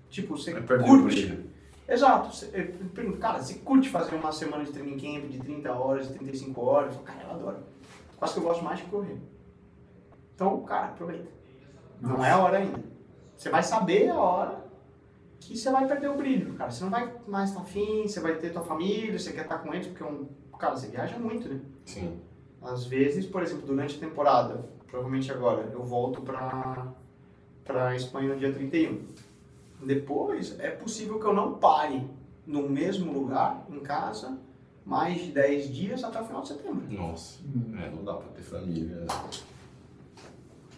tipo, você Vai curte. Exato. Você, eu pergunto, cara, você curte fazer uma semana de training camp de 30 horas, de 35 horas? Eu falo, cara, eu adoro. Quase que eu gosto mais de correr. Então, cara, aproveita. Não Nossa. é a hora ainda. Você vai saber a hora que você vai perder o brilho, cara. Você não vai mais estar afim, você vai ter tua família, você quer estar com eles, porque é um. Cara, você viaja muito, né? Sim. Às vezes, por exemplo, durante a temporada, provavelmente agora, eu volto pra, pra Espanha no dia 31. Depois, é possível que eu não pare no mesmo lugar, em casa, mais de 10 dias até o final de setembro. Nossa. É, não dá pra ter família.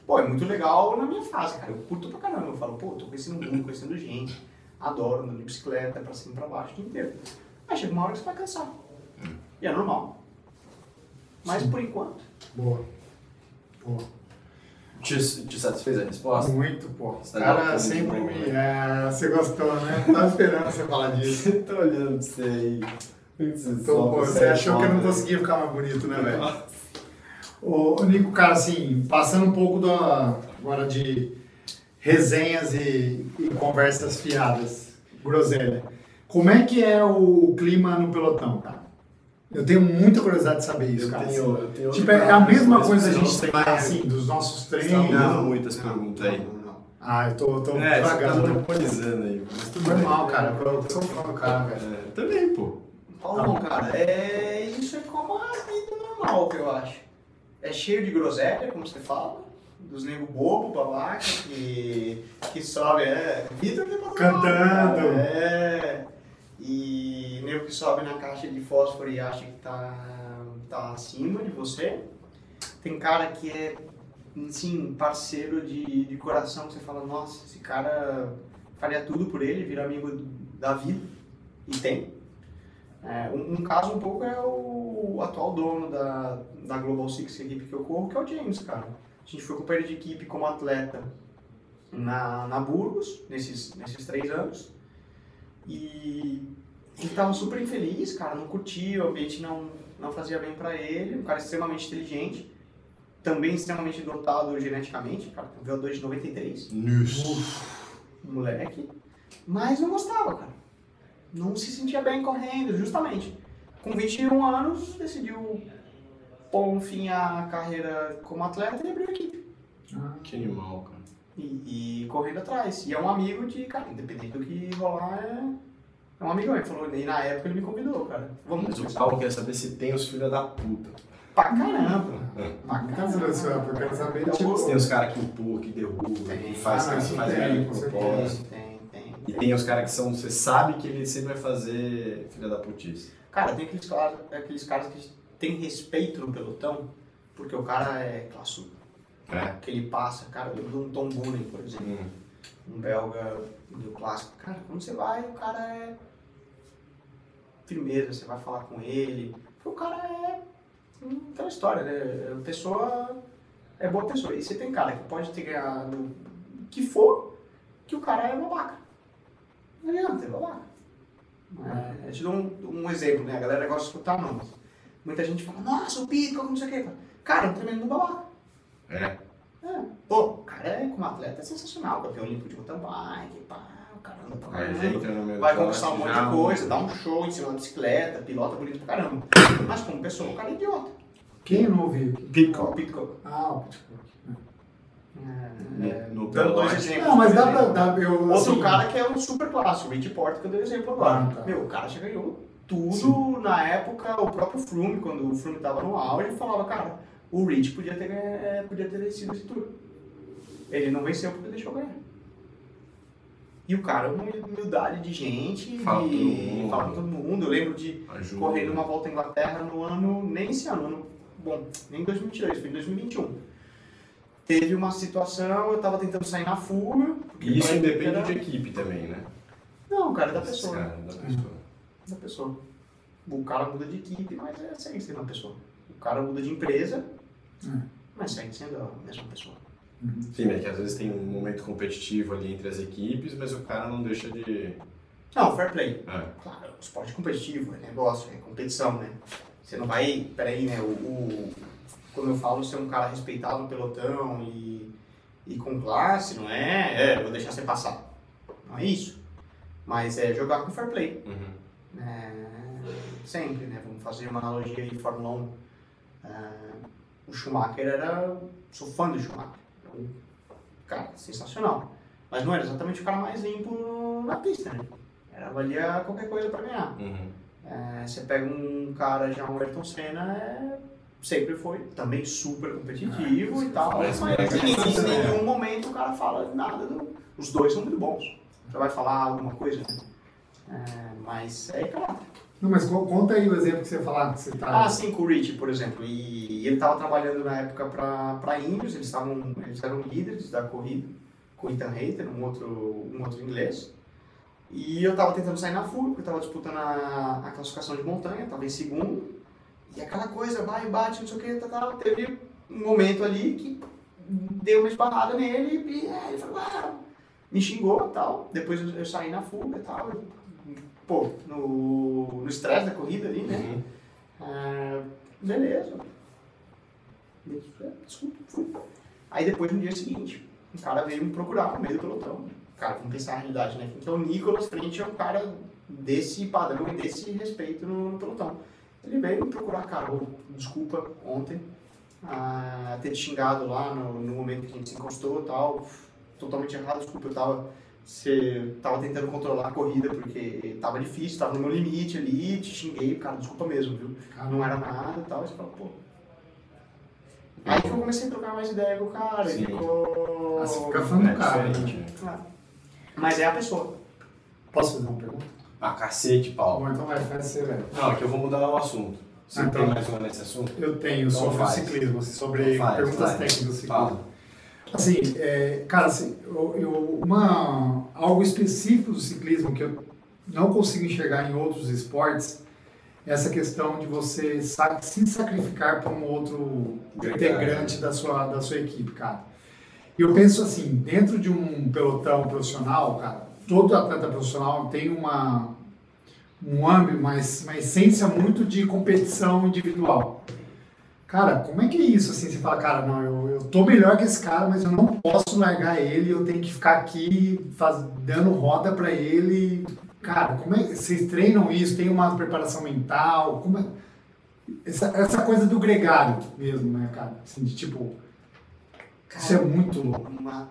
Pô, é muito legal na minha fase, cara. Eu curto pra caramba. Eu falo, pô, tô conhecendo mundo, conhecendo gente. Adoro andando de bicicleta, pra cima e pra baixo o dia inteiro. Mas chega uma hora que você vai cansar. E é normal. Mas por enquanto, Boa. Boa. Te, te satisfez a resposta? Muito, pô. O Você tá cara sempre me. né? É, você gostou, né? Tava esperando você falar (laughs) disso. Tô olhando pra você aí. Você, Então, pô, você achou que eu não conseguia ficar mais bonito, né, velho? Ô, ô, Nico, cara, assim, passando um pouco da, agora de resenhas e, e conversas fiadas, groselha. Como é que é o clima no pelotão, cara? Eu tenho muita curiosidade de saber isso, Eu cara. tenho, eu tenho Tipo, é a mesma coisa a não gente tem, assim, dos nossos Estão treinos. dando muitas perguntas aí. Não, não. Ah, eu tô, tô É, tá devagando. monopolizando aí. Mas tudo bem. Normal, cara, eu sou fã do cara, velho. É, também, pô. Paulão, cara, é... isso é como a vida normal, que eu acho. É cheio de groselha, como você fala, dos nego bobo, babaca, que, que sobe, é... Vida que é Cantando. cara, É... E nego que sobe na caixa de fósforo e acha que tá, tá acima de você. Tem cara que é, sim, parceiro de, de coração, que você fala, nossa, esse cara faria tudo por ele, vira amigo da vida. E tem. É, um, um caso um pouco é o atual dono da, da Global Six, a equipe que eu corro, que é o James, cara. A gente foi companheiro de equipe como atleta na, na Burgos, nesses, nesses três anos. E ele tava super infeliz, cara, não curtia, o ambiente não, não fazia bem pra ele. Um cara extremamente inteligente, também extremamente dotado geneticamente, cara, com VO2 de 93 Nisso. moleque, mas não gostava, cara. Não se sentia bem correndo, justamente. Com 21 anos, decidiu pôr um fim à carreira como atleta e abriu a equipe. Que animal, cara. E, e correndo atrás. E é um amigo de, cara, independente do que rolar, é um amigão. Ele falou, e na época ele me convidou, cara. Vamos Mas o. Paulo quer saber se tem os filhos da puta. Pra caramba. Pra Cadê caramba. Eu quero saber, tipo, tem os caras que empurram, que derrubam, Tem. que faz, Ah, que faz tem, merda de com propósito. Tem, tem, E tem. tem os caras que são, você sabe que ele sempre vai fazer filha da putice. Cara, tem aqueles caras, aqueles caras que têm respeito no pelotão, porque o cara é classudo. É. que ele passa, cara, eu lembro de um Tom Boonen, por exemplo, Hum. um belga do clássico. Cara, quando você vai, o cara é firmeza, você vai falar com ele. O cara é aquela história, né? A pessoa é boa pessoa. E você tem cara que pode ter ganhado o que for, que o cara é babaca. Não adianta, é babaca. É, eu te dou um, um exemplo, né? A galera gosta de escutar nomes. Muita gente fala, nossa, o Pitcock, não sei o quê. Cara, é um tremendo babaca. É. É. Pô, o cara é, como atleta é sensacional, campeão olímpico de mountain bike, pá, o cara anda pra caramba. Vai conquistar um monte de coisa, dá um show em cima da bicicleta, pilota bonito pra caramba. Mas como pessoa, o cara é idiota. quem não ouviu? Pitcock. Pitcock. Ah, o Pitcock. É, No dando dois exemplos. Não, mas dá pra. Dá, eu, Outro assim, cara que é um super clássico, o Rich Porte, que eu dei exemplo agora. Ah, tá. Meu, o cara já ganhou tudo na época, o próprio Flume, quando o Flume tava no auge, falava, cara, O Rich podia ter, ganha- podia ter vencido esse tour. Ele não venceu porque deixou ganhar. E o cara, uma humildade de gente, Fala com todo de, fala com todo mundo. Eu lembro de Ajuda. correr numa volta à Inglaterra no ano, nem esse ano, ano bom, nem em 2022, foi em 2021. Teve uma situação, eu tava tentando sair na fuga. E isso era- de equipe também, né? Não, cara, é da pessoa. Cara, da pessoa. Da pessoa. O cara muda de equipe, mas é, segue sendo uma pessoa. O cara muda de empresa, Hum. mas segue sendo a mesma pessoa. Sim, é que às vezes tem um momento competitivo ali entre as equipes, mas o cara não deixa de. Não, fair play. É. Claro, o esporte é competitivo, é negócio, é competição, né? Você não vai, peraí, né? O, o, quando eu falo ser um cara respeitado no pelotão e, e com classe, não é, é, vou deixar você passar. Não é isso. Mas é jogar com fair play. Uhum. É, sempre, né? Vamos fazer uma analogia de Fórmula 1. É, o Schumacher era. Sou fã do Schumacher. É cara sensacional. Mas não era exatamente o cara mais limpo na pista, né? Era valia qualquer coisa para ganhar. Uhum. É, você pega um cara já, um Ayrton Senna, é, sempre foi também super competitivo e tal, Mas mega em, competitivo, né? nenhum momento o cara fala nada. Do, os dois são muito bons. Já vai falar alguma coisa, né? É, mas é caráter. Não, mas co- conta aí o exemplo que você falar que você tá. Ah, sim, com o Rich, por exemplo. E ele estava trabalhando na época para Índios, eles, tavam, eles eram líderes da corrida, com Ethan Hayter, um outro, um outro inglês. E eu estava tentando sair na porque eu estava disputando a, a classificação de montanha, estava em segundo. E aquela coisa, vai, bate, não sei o que, tá, tá, teve um momento ali que deu uma esbarrada nele e é, ele falou, ah, me xingou e tal. Depois eu, eu saí na fuga e tal. Eu, pô, no no estresse da corrida ali, né? Uhum. Ah, beleza. Desculpa, fui. Aí depois no dia seguinte, um cara veio me procurar no meio do pelotão. Cara, vamos pensar na realidade, né? Então o Nicolas frente é um cara desse padrão e desse respeito no, no pelotão. Ele veio me procurar, cara, desculpa ontem ah, ter te xingado lá no, no momento que a gente se encostou e tal. Totalmente errado, desculpa, eu tava. Você tava tentando controlar a corrida porque tava difícil, tava no meu limite ali, te xinguei, cara, desculpa mesmo, viu? não era nada e tal, e você fala, pô. Aí que eu comecei a trocar mais ideia com o cara, Sim. e ficou. Ah, você fica fã do É cara. né? né? Claro. Mas é a pessoa. Posso fazer uma pergunta? Ah, cacete, Paulo. Bom, então vai, faz você, velho. Não, é que eu vou mudar o assunto. Você Ah, então. tem mais uma nesse assunto? Eu tenho Então sobre o faz. ciclismo, assim, sobre Faz, perguntas faz. técnicas do ciclismo. Fala. Assim, é, cara, assim, eu, eu- uma, algo específico do ciclismo que eu não consigo enxergar em outros esportes é essa questão de você se sacrificar para um outro integrante da sua, da sua equipe, cara. Eu penso assim, dentro de um pelotão profissional, cara, todo atleta profissional tem uma um âmbito, mas uma essência muito de competição individual. Cara, como é que é isso? Assim, você fala, cara, não, eu, eu tô melhor que esse cara, mas eu não posso largar ele, eu tenho que ficar aqui faz, dando roda pra ele. Cara, como é vocês treinam isso? Tem uma preparação mental? Como é? Essa, essa coisa do gregário mesmo, né, cara? Assim, de tipo, isso é muito louco. Uma...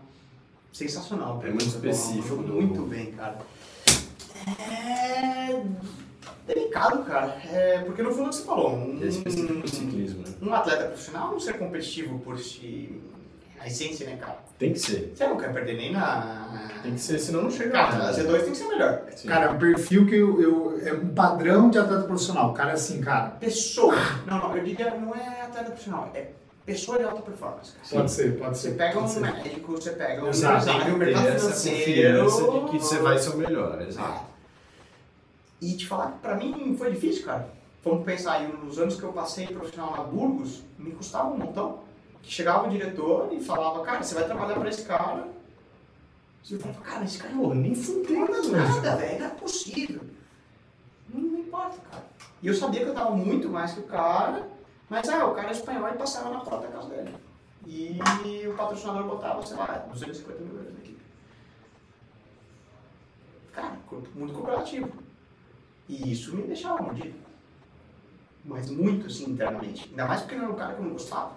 Sensacional. É muito específico muito bem, cara. É delicado, cara. É, porque no fundo é o que você falou. Um, É específico do ciclismo, né? um atleta profissional não ser competitivo por si. A essência, né, cara? Tem que ser. Você não quer perder nem na. Tem que ser, senão não chega. Cara, a Z2 tem que ser melhor. Sim. Cara, um perfil que eu, eu- é um padrão de atleta profissional. O cara é assim, cara. Pessoa. Não, não, eu diria não é atleta profissional, é pessoa de alta performance, cara. Pode ser, pode Você ser. pega pode um ser. médico, você pega um Exato. Tem empresário, que um mercado essa financeiro. confiança de que você vai ser o melhor, exato. Ah. E te falar que pra mim foi difícil, cara. Vamos pensar aí, nos anos que eu passei profissional na Burgos, me custava um montão. Que chegava o diretor e falava, cara, você vai trabalhar pra esse cara. Você falava, cara, esse cara Pô, nem fudeu, não né, nada, velho? não é possível. Não, não importa, cara. E eu sabia que eu tava muito mais que o cara, mas ah, o cara é espanhol e passava na porta da casa dele. E o patrocinador botava, sei lá, 250 mil euros na equipe. Cara, muito cooperativo. E isso me deixava mordido. Mas muito, assim, internamente. Ainda mais porque não era um cara que eu não gostava.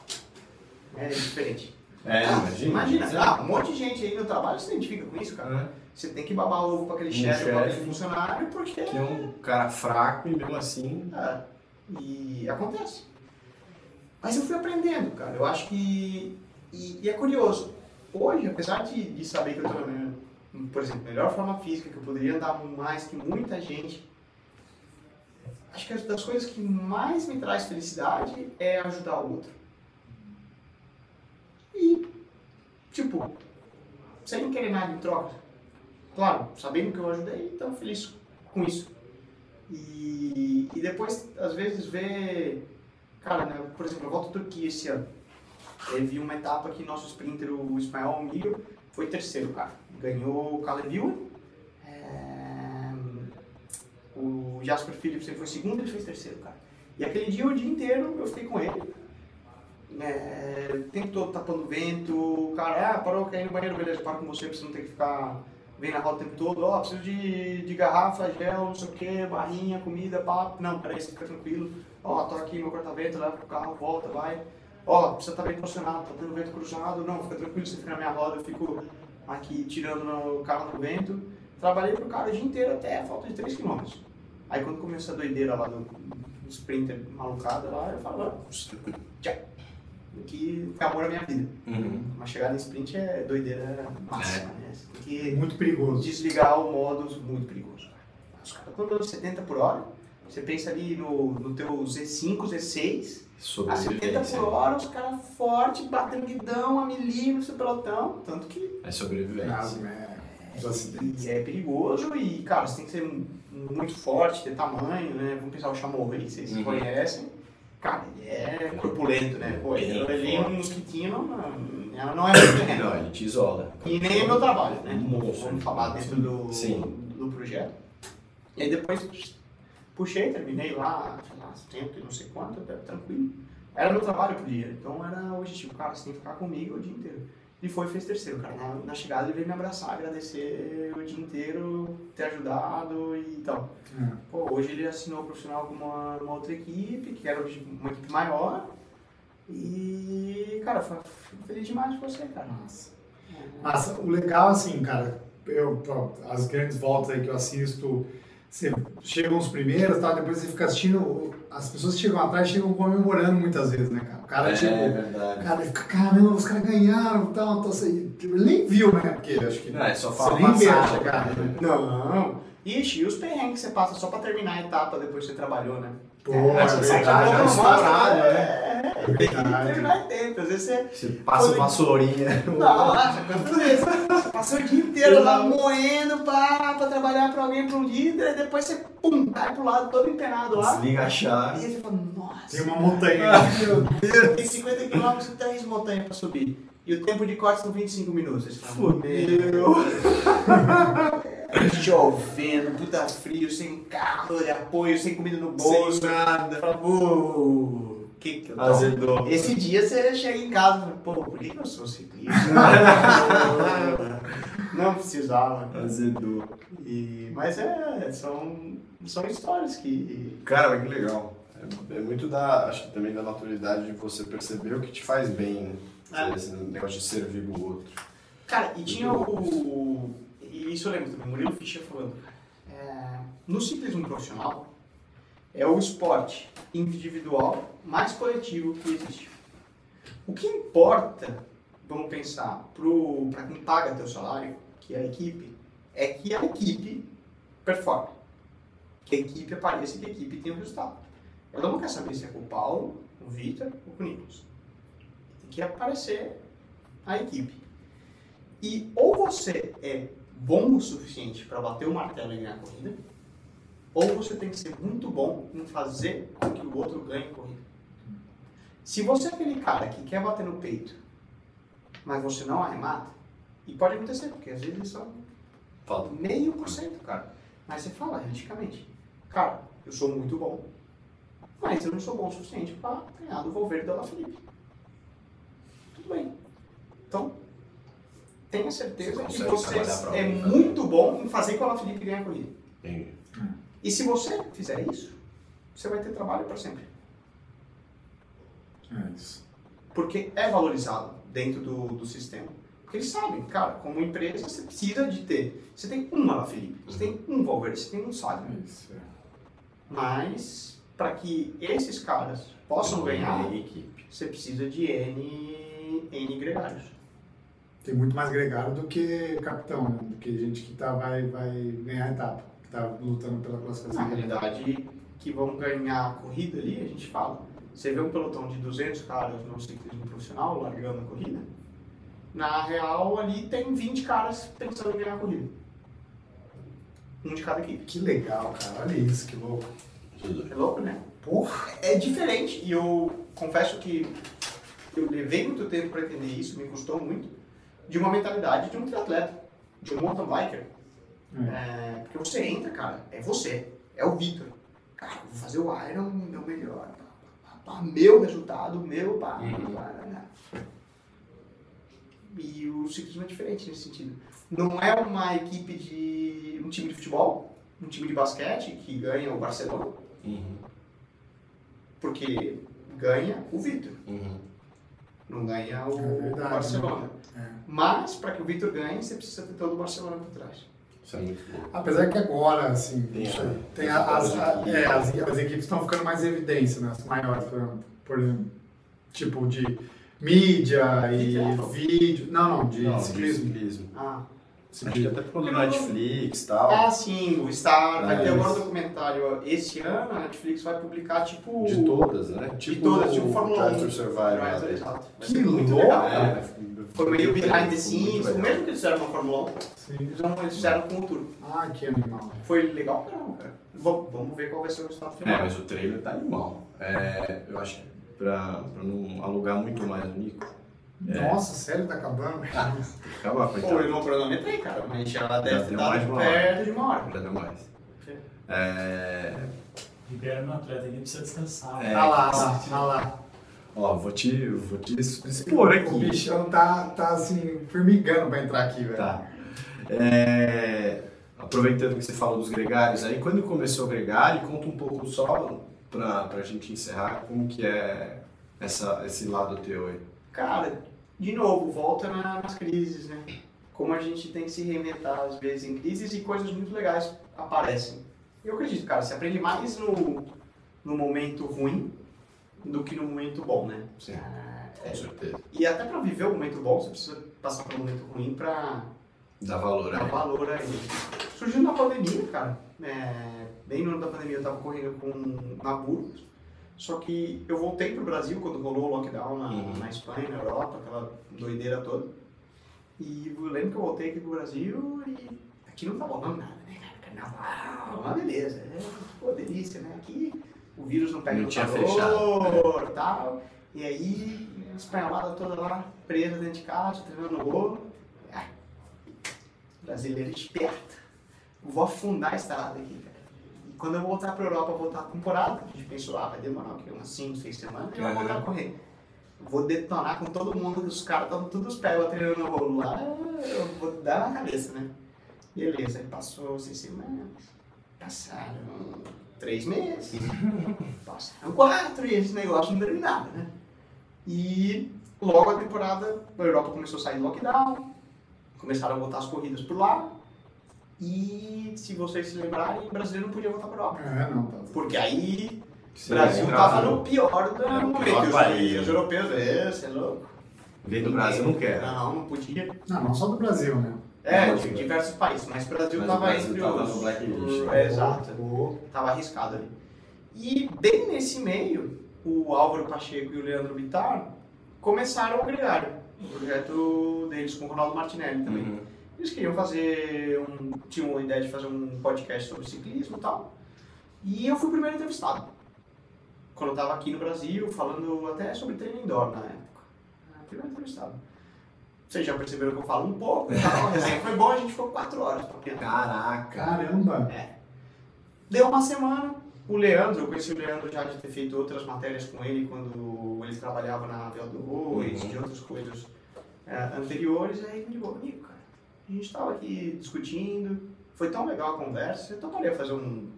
É diferente. É, Ah, imagina. Imagina, ah, um monte de gente aí no trabalho se identifica com isso, cara. É. Você tem que babar ovo pra aquele Um chefe, chefe. aquele funcionário, porque. Que é um cara fraco e mesmo assim. É, e acontece. Mas eu fui aprendendo, cara. Eu acho que. E, e é curioso. Hoje, apesar de, de saber que eu estou na minha, por exemplo, melhor forma física, que eu poderia andar mais que muita gente, acho que as das coisas que mais me traz felicidade é ajudar o outro. E, tipo, sem querer nada em troca. Claro, sabendo que eu ajudei, então feliz com isso. E, e depois, às vezes, ver. Cara, né, por exemplo, eu volto à Turquia esse ano. Teve uma etapa que nosso sprinter, o Ismael Miro, foi terceiro, cara. Ganhou o Caleb. O Jasper Philipsen foi segundo, ele fez terceiro, cara. E aquele dia, o dia inteiro, eu fiquei com ele. É, o tempo todo tapando vento, cara, ah, parou, ir no banheiro, beleza, paro com você pra você não ter que ficar vem na rota o tempo todo, ó, oh, preciso de, de garrafa, gel, não sei o que, barrinha, comida, papo. Não, peraí, você fica tranquilo. Ó, oh, tô aqui meu corta-vento, leva pro carro, volta, vai. Ó, oh, você tá bem posicionado, tá tendo vento cruzado. Não, fica tranquilo, você fica na minha roda, eu fico aqui tirando no carro no vento. Trabalhei pro cara o dia inteiro até a falta de 3 km. Aí quando começou a doideira lá do, sprinter malucado lá, eu falo, tchau que foi amor à minha vida. Uhum. Uma chegada em sprint é doideira máxima, é. né? Você tem que muito perigoso. desligar o modo muito perigoso. Os caras estão dando 70 por hora, você pensa ali no, no teu Z5, Z6, a 70 por hora, os caras fortes, batendo guidão a milímetros do pelotão, tanto que... É sobrevivência. Ah, é, é, é perigoso e, cara, você tem que ser muito forte, ter tamanho, né? Vamos pensar o Chamorro vocês uhum. conhecem Cara, ele é corpulento, né? Pô, ele, ele um mosquitinho não, não, é muito (coughs) Não, ele te isola. E nem é meu trabalho, né? Monstro. Vamos falar dentro do, Sim. do projeto. E aí depois puxei, terminei lá, sei lá, tempo e não sei quanto, tranquilo. Era meu trabalho pro dia, então era o objetivo, cara, você tem que ficar comigo o dia inteiro. E foi e fez terceiro, cara. Na, na, chegada ele veio me abraçar, agradecer o dia inteiro, ter ajudado e tal. É. Pô, hoje ele assinou profissional com uma, uma outra equipe, que era uma equipe maior. E, cara, foi, feliz demais com você, cara. Nossa. É. Mas o legal, assim, cara, eu, as grandes voltas aí que eu assisto, você chegam os primeiros, tá? depois você fica assistindo, as pessoas que chegam atrás chegam comemorando muitas vezes, né, cara? O cara, é, tipo, é verdade. cara fica, caramba, os caras ganharam e tal, então, assim, tipo, ele nem viu, né? Porque acho que. Não, é só fala você nem vê chegar, né? Não. Ixi, e os perrengues que você passa só pra terminar a etapa depois que você trabalhou, né? Pô, é, é verdade, estourado, né? É, tem que terminar em tempo. Às vezes você. Você passa uma vassourinha. (laughs) Nossa, quanto isso? Você passa o dia inteiro lá moendo pra, pra trabalhar pra alguém, pra um líder, e depois você, pum, cai pro lado todo empenado lá. Desliga a chave. E aí você fala, nossa. Tem uma montanha. Meu Deus, tem 50 km e 10 montanhas pra subir. E o tempo de corte são 25 minutos. Fudeu. (laughs) Chovendo, puta frio, sem carro de apoio, sem comida no bolso. Sem nada. Falou, que que eu Azedou. Esse dia você chega em casa e fala, pô, por que eu sou ciclista? (laughs) Não precisava. Azedou. E, mas é, são, são histórias que. Cara, que legal. É, é muito da, acho que também da naturalidade de você perceber o que te faz bem, né? É. Esse negócio de servir o outro. Cara, e tinha o. E isso eu lembro também, Murilo Fischer falando. É, no ciclismo profissional, é o esporte individual mais coletivo que existe. O que importa, vamos pensar, para quem paga teu salário, que é a equipe, é que a equipe performe. Que a equipe apareça e que a equipe tenha um resultado. Ela não quer saber se é com o Paulo, o Vitor ou com o Nicolas que aparecer a equipe. E ou você é bom o suficiente para bater o martelo e ganhar a corrida, ou você tem que ser muito bom em fazer com que o outro ganhe a corrida. Se você é aquele cara que quer bater no peito, mas você não arremata, e pode acontecer, porque às vezes são meio por cento, cara. Mas você fala realisticamente, cara, eu sou muito bom, mas eu não sou bom o suficiente para ganhar do Valverde da La Felipe tudo bem. Então, tenha certeza você que você é muito bom em fazer com a Felipe ganhar a corrida. Entendi. E se você fizer isso, você vai ter trabalho para sempre. É isso. Porque é valorizado dentro do, do sistema. Porque eles sabem, cara, como empresa você precisa de ter. Você tem uma Felipe, você tem um Valverde, você tem um Saga. Isso. É. Mas, para que esses caras possam ganhar, você precisa de N, N gregários. Tem muito mais gregário do que capitão, né? Do que gente que tá, vai, vai ganhar a etapa, que tá lutando pela Na classificação. realidade, que vão ganhar a corrida ali, a gente fala. Você vê um pelotão de 200 caras no ciclismo profissional largando a corrida. Na real, ali tem 20 caras pensando em ganhar a corrida. Um de cada equipe. Que legal, cara. Olha isso, que louco. É louco, né? Porra! É diferente e eu confesso que eu levei muito tempo para entender isso, me custou muito, de uma mentalidade de um triatleta, de um mountain biker. É, porque você entra, cara, é você, é o Victor. Cara, vou fazer o Iron, meu melhor. pá, pá, pá, meu resultado, meu pá, né? E o ciclismo é diferente nesse sentido. Não é uma equipe de. um time de futebol, um time de basquete que ganha o Barcelona, Uhum. porque ganha o Victor, Uhum. Não ganha o, É verdade, Barcelona. É. Mas, para que o Victor ganhe, você precisa ter todo o Barcelona por trás. Isso é muito bom. Apesar que agora, assim, Tem a- tem as a- as, equipes. a- é, as, as equipes estão ficando mais em evidência, né? As maiores, por exemplo, tipo de mídia e vídeo. Não, não, de Não, ciclismo. ciclismo. Ah, Acho que até do Netflix e tal. Ah, sim, o Star. Vai É, ter agora um documentário esse ano, a Netflix vai publicar tipo. De todas, né? De todas, tipo Fórmula 1. Drive to Survive. Né? exato. Que louco! legal. É, Foi meio behind the scenes, o mesmo que eles fizeram na Fórmula 1, Sim. eles não- eles fizeram com o Tour. Ah, que animal. Foi legal pra caramba, cara. Vamos, ver qual vai ser o resultado É, final. mas o trailer tá animal. É, eu acho que pra, pra não alugar muito mais o Nico, É. Nossa, sério, tá acabando? (laughs) que acabar, Pô, eu não cronometrei, cara, mas já Já deve dado uma hora. perto de uma hora. Já deu mais. É, Libera meu atleta, ele precisa descansar. É. Ah lá, ah lá, ah lá. ó, vou te, vou te expor O aqui. bichão tá, tá assim, formigando pra entrar aqui, velho. Tá. É, aproveitando que você falou dos gregários aí, quando começou o gregário, conta um pouco só pra, pra gente encerrar como que é essa, esse lado teu aí. Cara, de novo, volta na- nas crises, né? Como a gente tem que se reinventar às vezes em crises e coisas muito legais aparecem. Eu acredito, cara, você aprende mais no, no momento ruim do que no momento bom, né? Sim. É, Com certeza. e até pra viver o momento bom, você precisa passar pelo momento ruim pra Dá valor dar valor a ele. Surgiu na pandemia, cara. É, bem no ano da pandemia eu tava correndo com na Burgos. Só que eu voltei pro Brasil quando rolou o lockdown na, Uhum. na Espanha, na Europa, aquela doideira toda. E eu lembro que eu voltei aqui pro Brasil e aqui não tá rolando nada, né, cara? Carnaval, uma beleza. É, pô, delícia, né? Aqui o vírus não pega Não no tinha calor, tal. E aí, espanholada toda lá, presa dentro de casa, treinando rolo. Ah, brasileiro esperto. Vou afundar a estrada aqui. E quando eu voltar pra Europa, voltar a temporada, a gente pensou, ah, vai demorar o quê? Umas 5, 6 semanas, e eu vou voltar a correr. Vou detonar com todo mundo, os caras estavam todos os pés treinando no rolo lá, eu vou dar na cabeça, né? Beleza, aí passou seis semanas, passaram três meses, (laughs) passaram quatro, e esse negócio não terminava, né? E logo a temporada, a Europa começou a sair do lockdown, começaram a voltar as corridas por lá, e se vocês se lembrarem, o brasileiro não podia voltar para a Europa. É, não, tá. Porque aí o Brasil entrava tava no pior do É, o momento. pior e os, né? europeus, é, você é louco. Vem do Brasil, não quer. Não, não podia. Não, não só do Brasil, né? É, Não, de diversos países, mas o Brasil Mas o tava Brasil entre tava os... no blacklist. o- É, exato. Pô, Tava arriscado ali. E bem nesse meio, o Álvaro Pacheco e o Leandro Bittar começaram o Gregário. O projeto deles com o Ronaldo Martinelli também. Uhum. Eles queriam fazer um. tinham a ideia de fazer um podcast sobre ciclismo e tal. E eu fui o primeiro entrevistado. Quando eu tava aqui no Brasil, falando até sobre treino indoor na época. Ah, Primeiro entrevistado. Vocês já perceberam que eu falo um pouco e tal. Foi bom, a gente ficou quatro horas papeando. Caraca. caramba. Deu uma semana, o Leandro, eu conheci o Leandro já de ter feito outras matérias com ele quando ele trabalhava na VO2 Uhum. e outras coisas é, anteriores. Aí ele me ligou, Nico, cara, a gente estava aqui discutindo, foi tão legal a conversa, você toparia fazer um.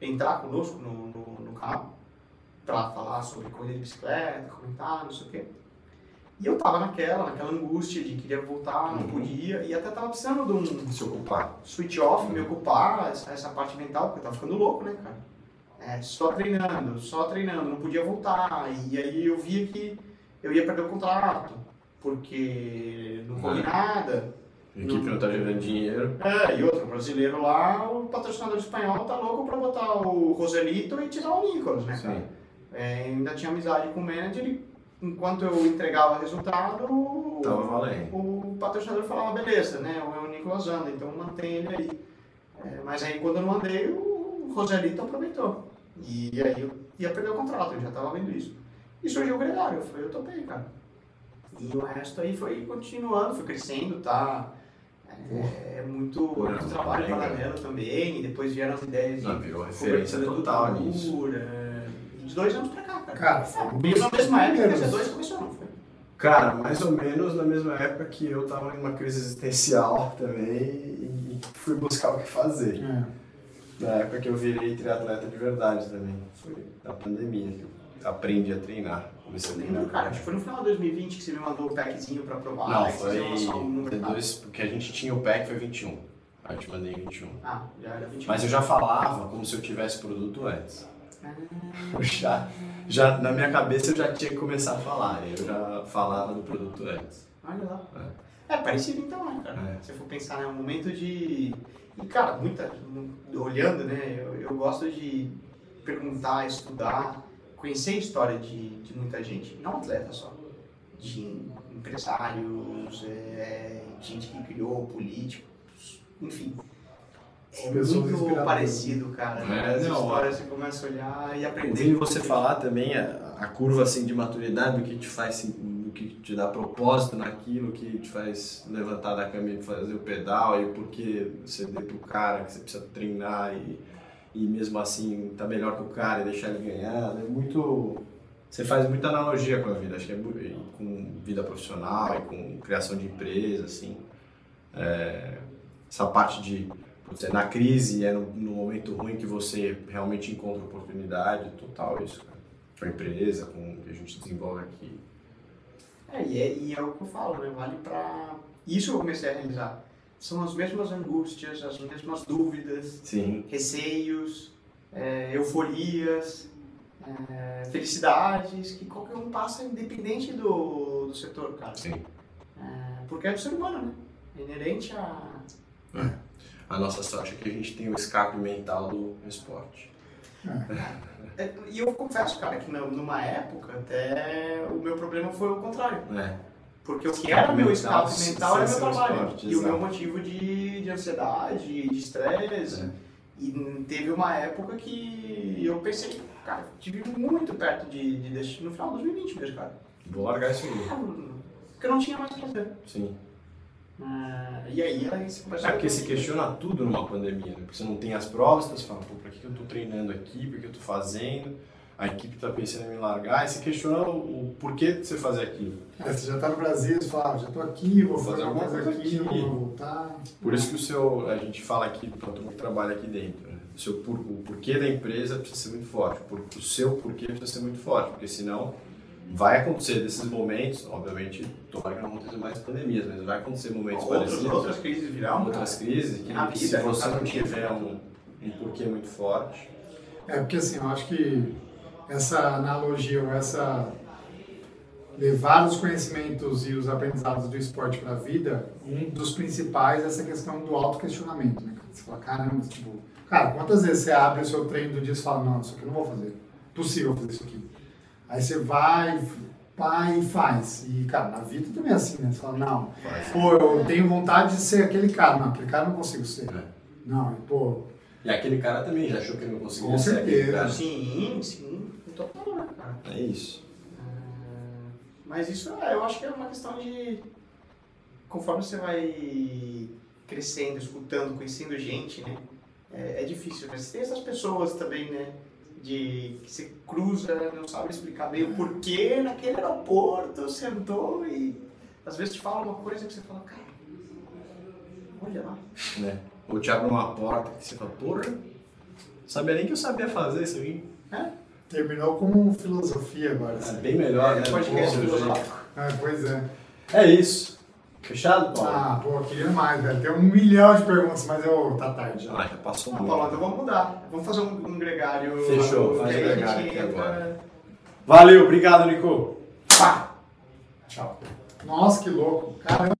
entrar conosco no, no, no canal para falar sobre corrida de bicicleta, comentar, não sei o quê. E eu tava naquela, naquela angústia de queria voltar, não Uhum. podia, e até tava precisando de um, Se ocupar. switch off, me ocupar, essa, essa parte mental, porque eu tava ficando louco, né, cara? É, só treinando, só treinando, não podia voltar. E aí eu via que eu ia perder o contrato, porque não corri nada. A equipe não tá gerando dinheiro. É, e outro, brasileiro lá, o patrocinador espanhol tá louco pra botar o Roselito e tirar o Nicolas, né, cara? É, ainda tinha amizade com o manager e enquanto eu entregava resultado, o, o patrocinador falava, beleza, né, o, Nicolas anda, então mantém ele aí. É, mas aí quando eu não andei, o Roselito aproveitou. E aí eu ia perder o contrato, eu já tava vendo isso. E surgiu o Gregário, eu falei, eu topei, cara. E o resto aí foi continuando, foi crescendo, tá? É, é muito, Pô, muito trabalho bem, paralelo também, e depois vieram as ideias de Não, virou referência total nisso. é, De dois anos pra cá, cara. Cara, dos na mesma época que dois começou, não foi? Cara, mais ou menos na mesma época que eu tava numa crise existencial (laughs) também e fui buscar o que fazer. É. Na época que eu virei triatleta de verdade também. Foi na pandemia que eu aprendi a treinar. Eu treinar. lembro, cara, acho que foi no final de 2020 que você me mandou o packzinho pra provar. Não, iam foi um número D2, porque a gente tinha o pack foi 21. Aí eu te mandei 21. Ah, já era 20. Mas eu já falava como se eu tivesse produto antes. Ah, Eu já, já, na minha cabeça eu já tinha que começar a falar. Eu já falava do produto antes. Olha lá. É parecido então, né, cara? É. Se você for pensar, né, um momento de... E, cara, muita... Olhando, né, eu, eu gosto de perguntar, estudar, conhecer a história de, de muita gente, não atleta só. De empresários, é, gente que criou, políticos, enfim. É Pessoas muito parecido, cara. É, As não, histórias você começa a olhar e aprender. Ouvindo você falar também a, a curva assim de maturidade do que te faz assim, do que te dá propósito naquilo, que te faz levantar da cama e fazer o pedal e o porquê você dê pro cara que você precisa treinar e, e mesmo assim tá melhor que o cara e deixar ele ganhar, é muito você faz muita analogia com a vida, acho que é com vida profissional e com criação de empresa, assim. É, essa parte de putz, é na crise, é no, no momento ruim que você realmente encontra oportunidade, total isso. Com a empresa, com o que a gente desenvolve aqui. É, e é, e é o que eu falo, né? Vale pra. Isso eu comecei a realizar. São as mesmas angústias, as mesmas dúvidas, Sim. receios, é, euforias, é, felicidades que qualquer um passa independente do, do setor, cara. Sim. É, porque é do ser humano, né? É inerente a. A nossa sorte é que a gente tem o escape mental do esporte. É, e eu confesso, cara, que numa época até o meu problema foi o contrário. Né? Porque o que era meu escape mental era meu trabalho. esporte, e o meu motivo de, de ansiedade, de estresse. É. E teve uma época que eu pensei, cara, tive muito perto de, de no final de 2020 mesmo, cara. Vou largar isso aí. Porque eu não tinha mais o que fazer. Sim. Ah, e aí, aí você começou É porque se questiona tudo numa pandemia, né? Porque você não tem as provas, então você fala, pô, pra que que eu tô treinando aqui, por que eu tô fazendo? A equipe tá pensando em me largar, e você questiona o, o porquê de você fazer aquilo. É, você já tá no Brasil, você fala, ah, já tô aqui, vou Vou fazer fazer alguma coisa aqui, aqui. vou voltar. Por isso que o seu, a gente fala aqui, pra todo mundo que trabalha aqui dentro, né? o, seu, por- o porquê da empresa precisa ser muito forte, por- o seu porquê precisa ser muito forte, porque senão vai acontecer desses momentos, obviamente, tomara que não aconteça mais pandemias, mas vai acontecer momentos outros, parecidos. outras crises virão. outras crises, que Na se vida, você não tiver um, um porquê muito forte, É, porque assim, eu acho que essa analogia ou essa levar os conhecimentos e os aprendizados do esporte para a vida, um dos principais é essa questão do autoquestionamento, né? Você fala, caramba, tipo, cara, quantas vezes você abre o seu treino do dia e fala, não, isso aqui eu não vou fazer, possível fazer isso aqui. Aí você vai, vai e faz. E, cara, na vida também é assim, né? Você fala, não, faz. pô, eu tenho vontade de ser aquele cara, não, aquele cara eu não consigo ser. É. Não, e, pô, E aquele cara também já achou que ele não conseguia Com ser aquele certeza. cara. Sim, sim. Total, né, cara? É isso. Ah, Mas isso é, eu acho que é uma questão de. Conforme você vai crescendo, escutando, conhecendo gente, né? É, é difícil, mas tem essas pessoas também, né? De que você cruza, não sabe explicar bem o porquê naquele aeroporto sentou e às vezes te fala uma coisa que você fala, cara, olha lá. Né? Ou te abre uma porta que você fala, porra, sabia nem que eu sabia fazer isso aí. Terminou como filosofia agora. É assim. bem melhor, né? Podcast Pô, filosófico. Ah, pois é. É isso. Fechado, Paulo? Ah, pô, queria mais, velho. Tem um milhão de perguntas, mas eu tá tarde já. Ah, já passou Ah, muito. Paulo, então vamos mudar. Vamos fazer um, um gregário. Fechou, faz a gregário aqui entra- agora. Valeu, obrigado, Nico. Pá! Tchau. Nossa, que louco. Caramba.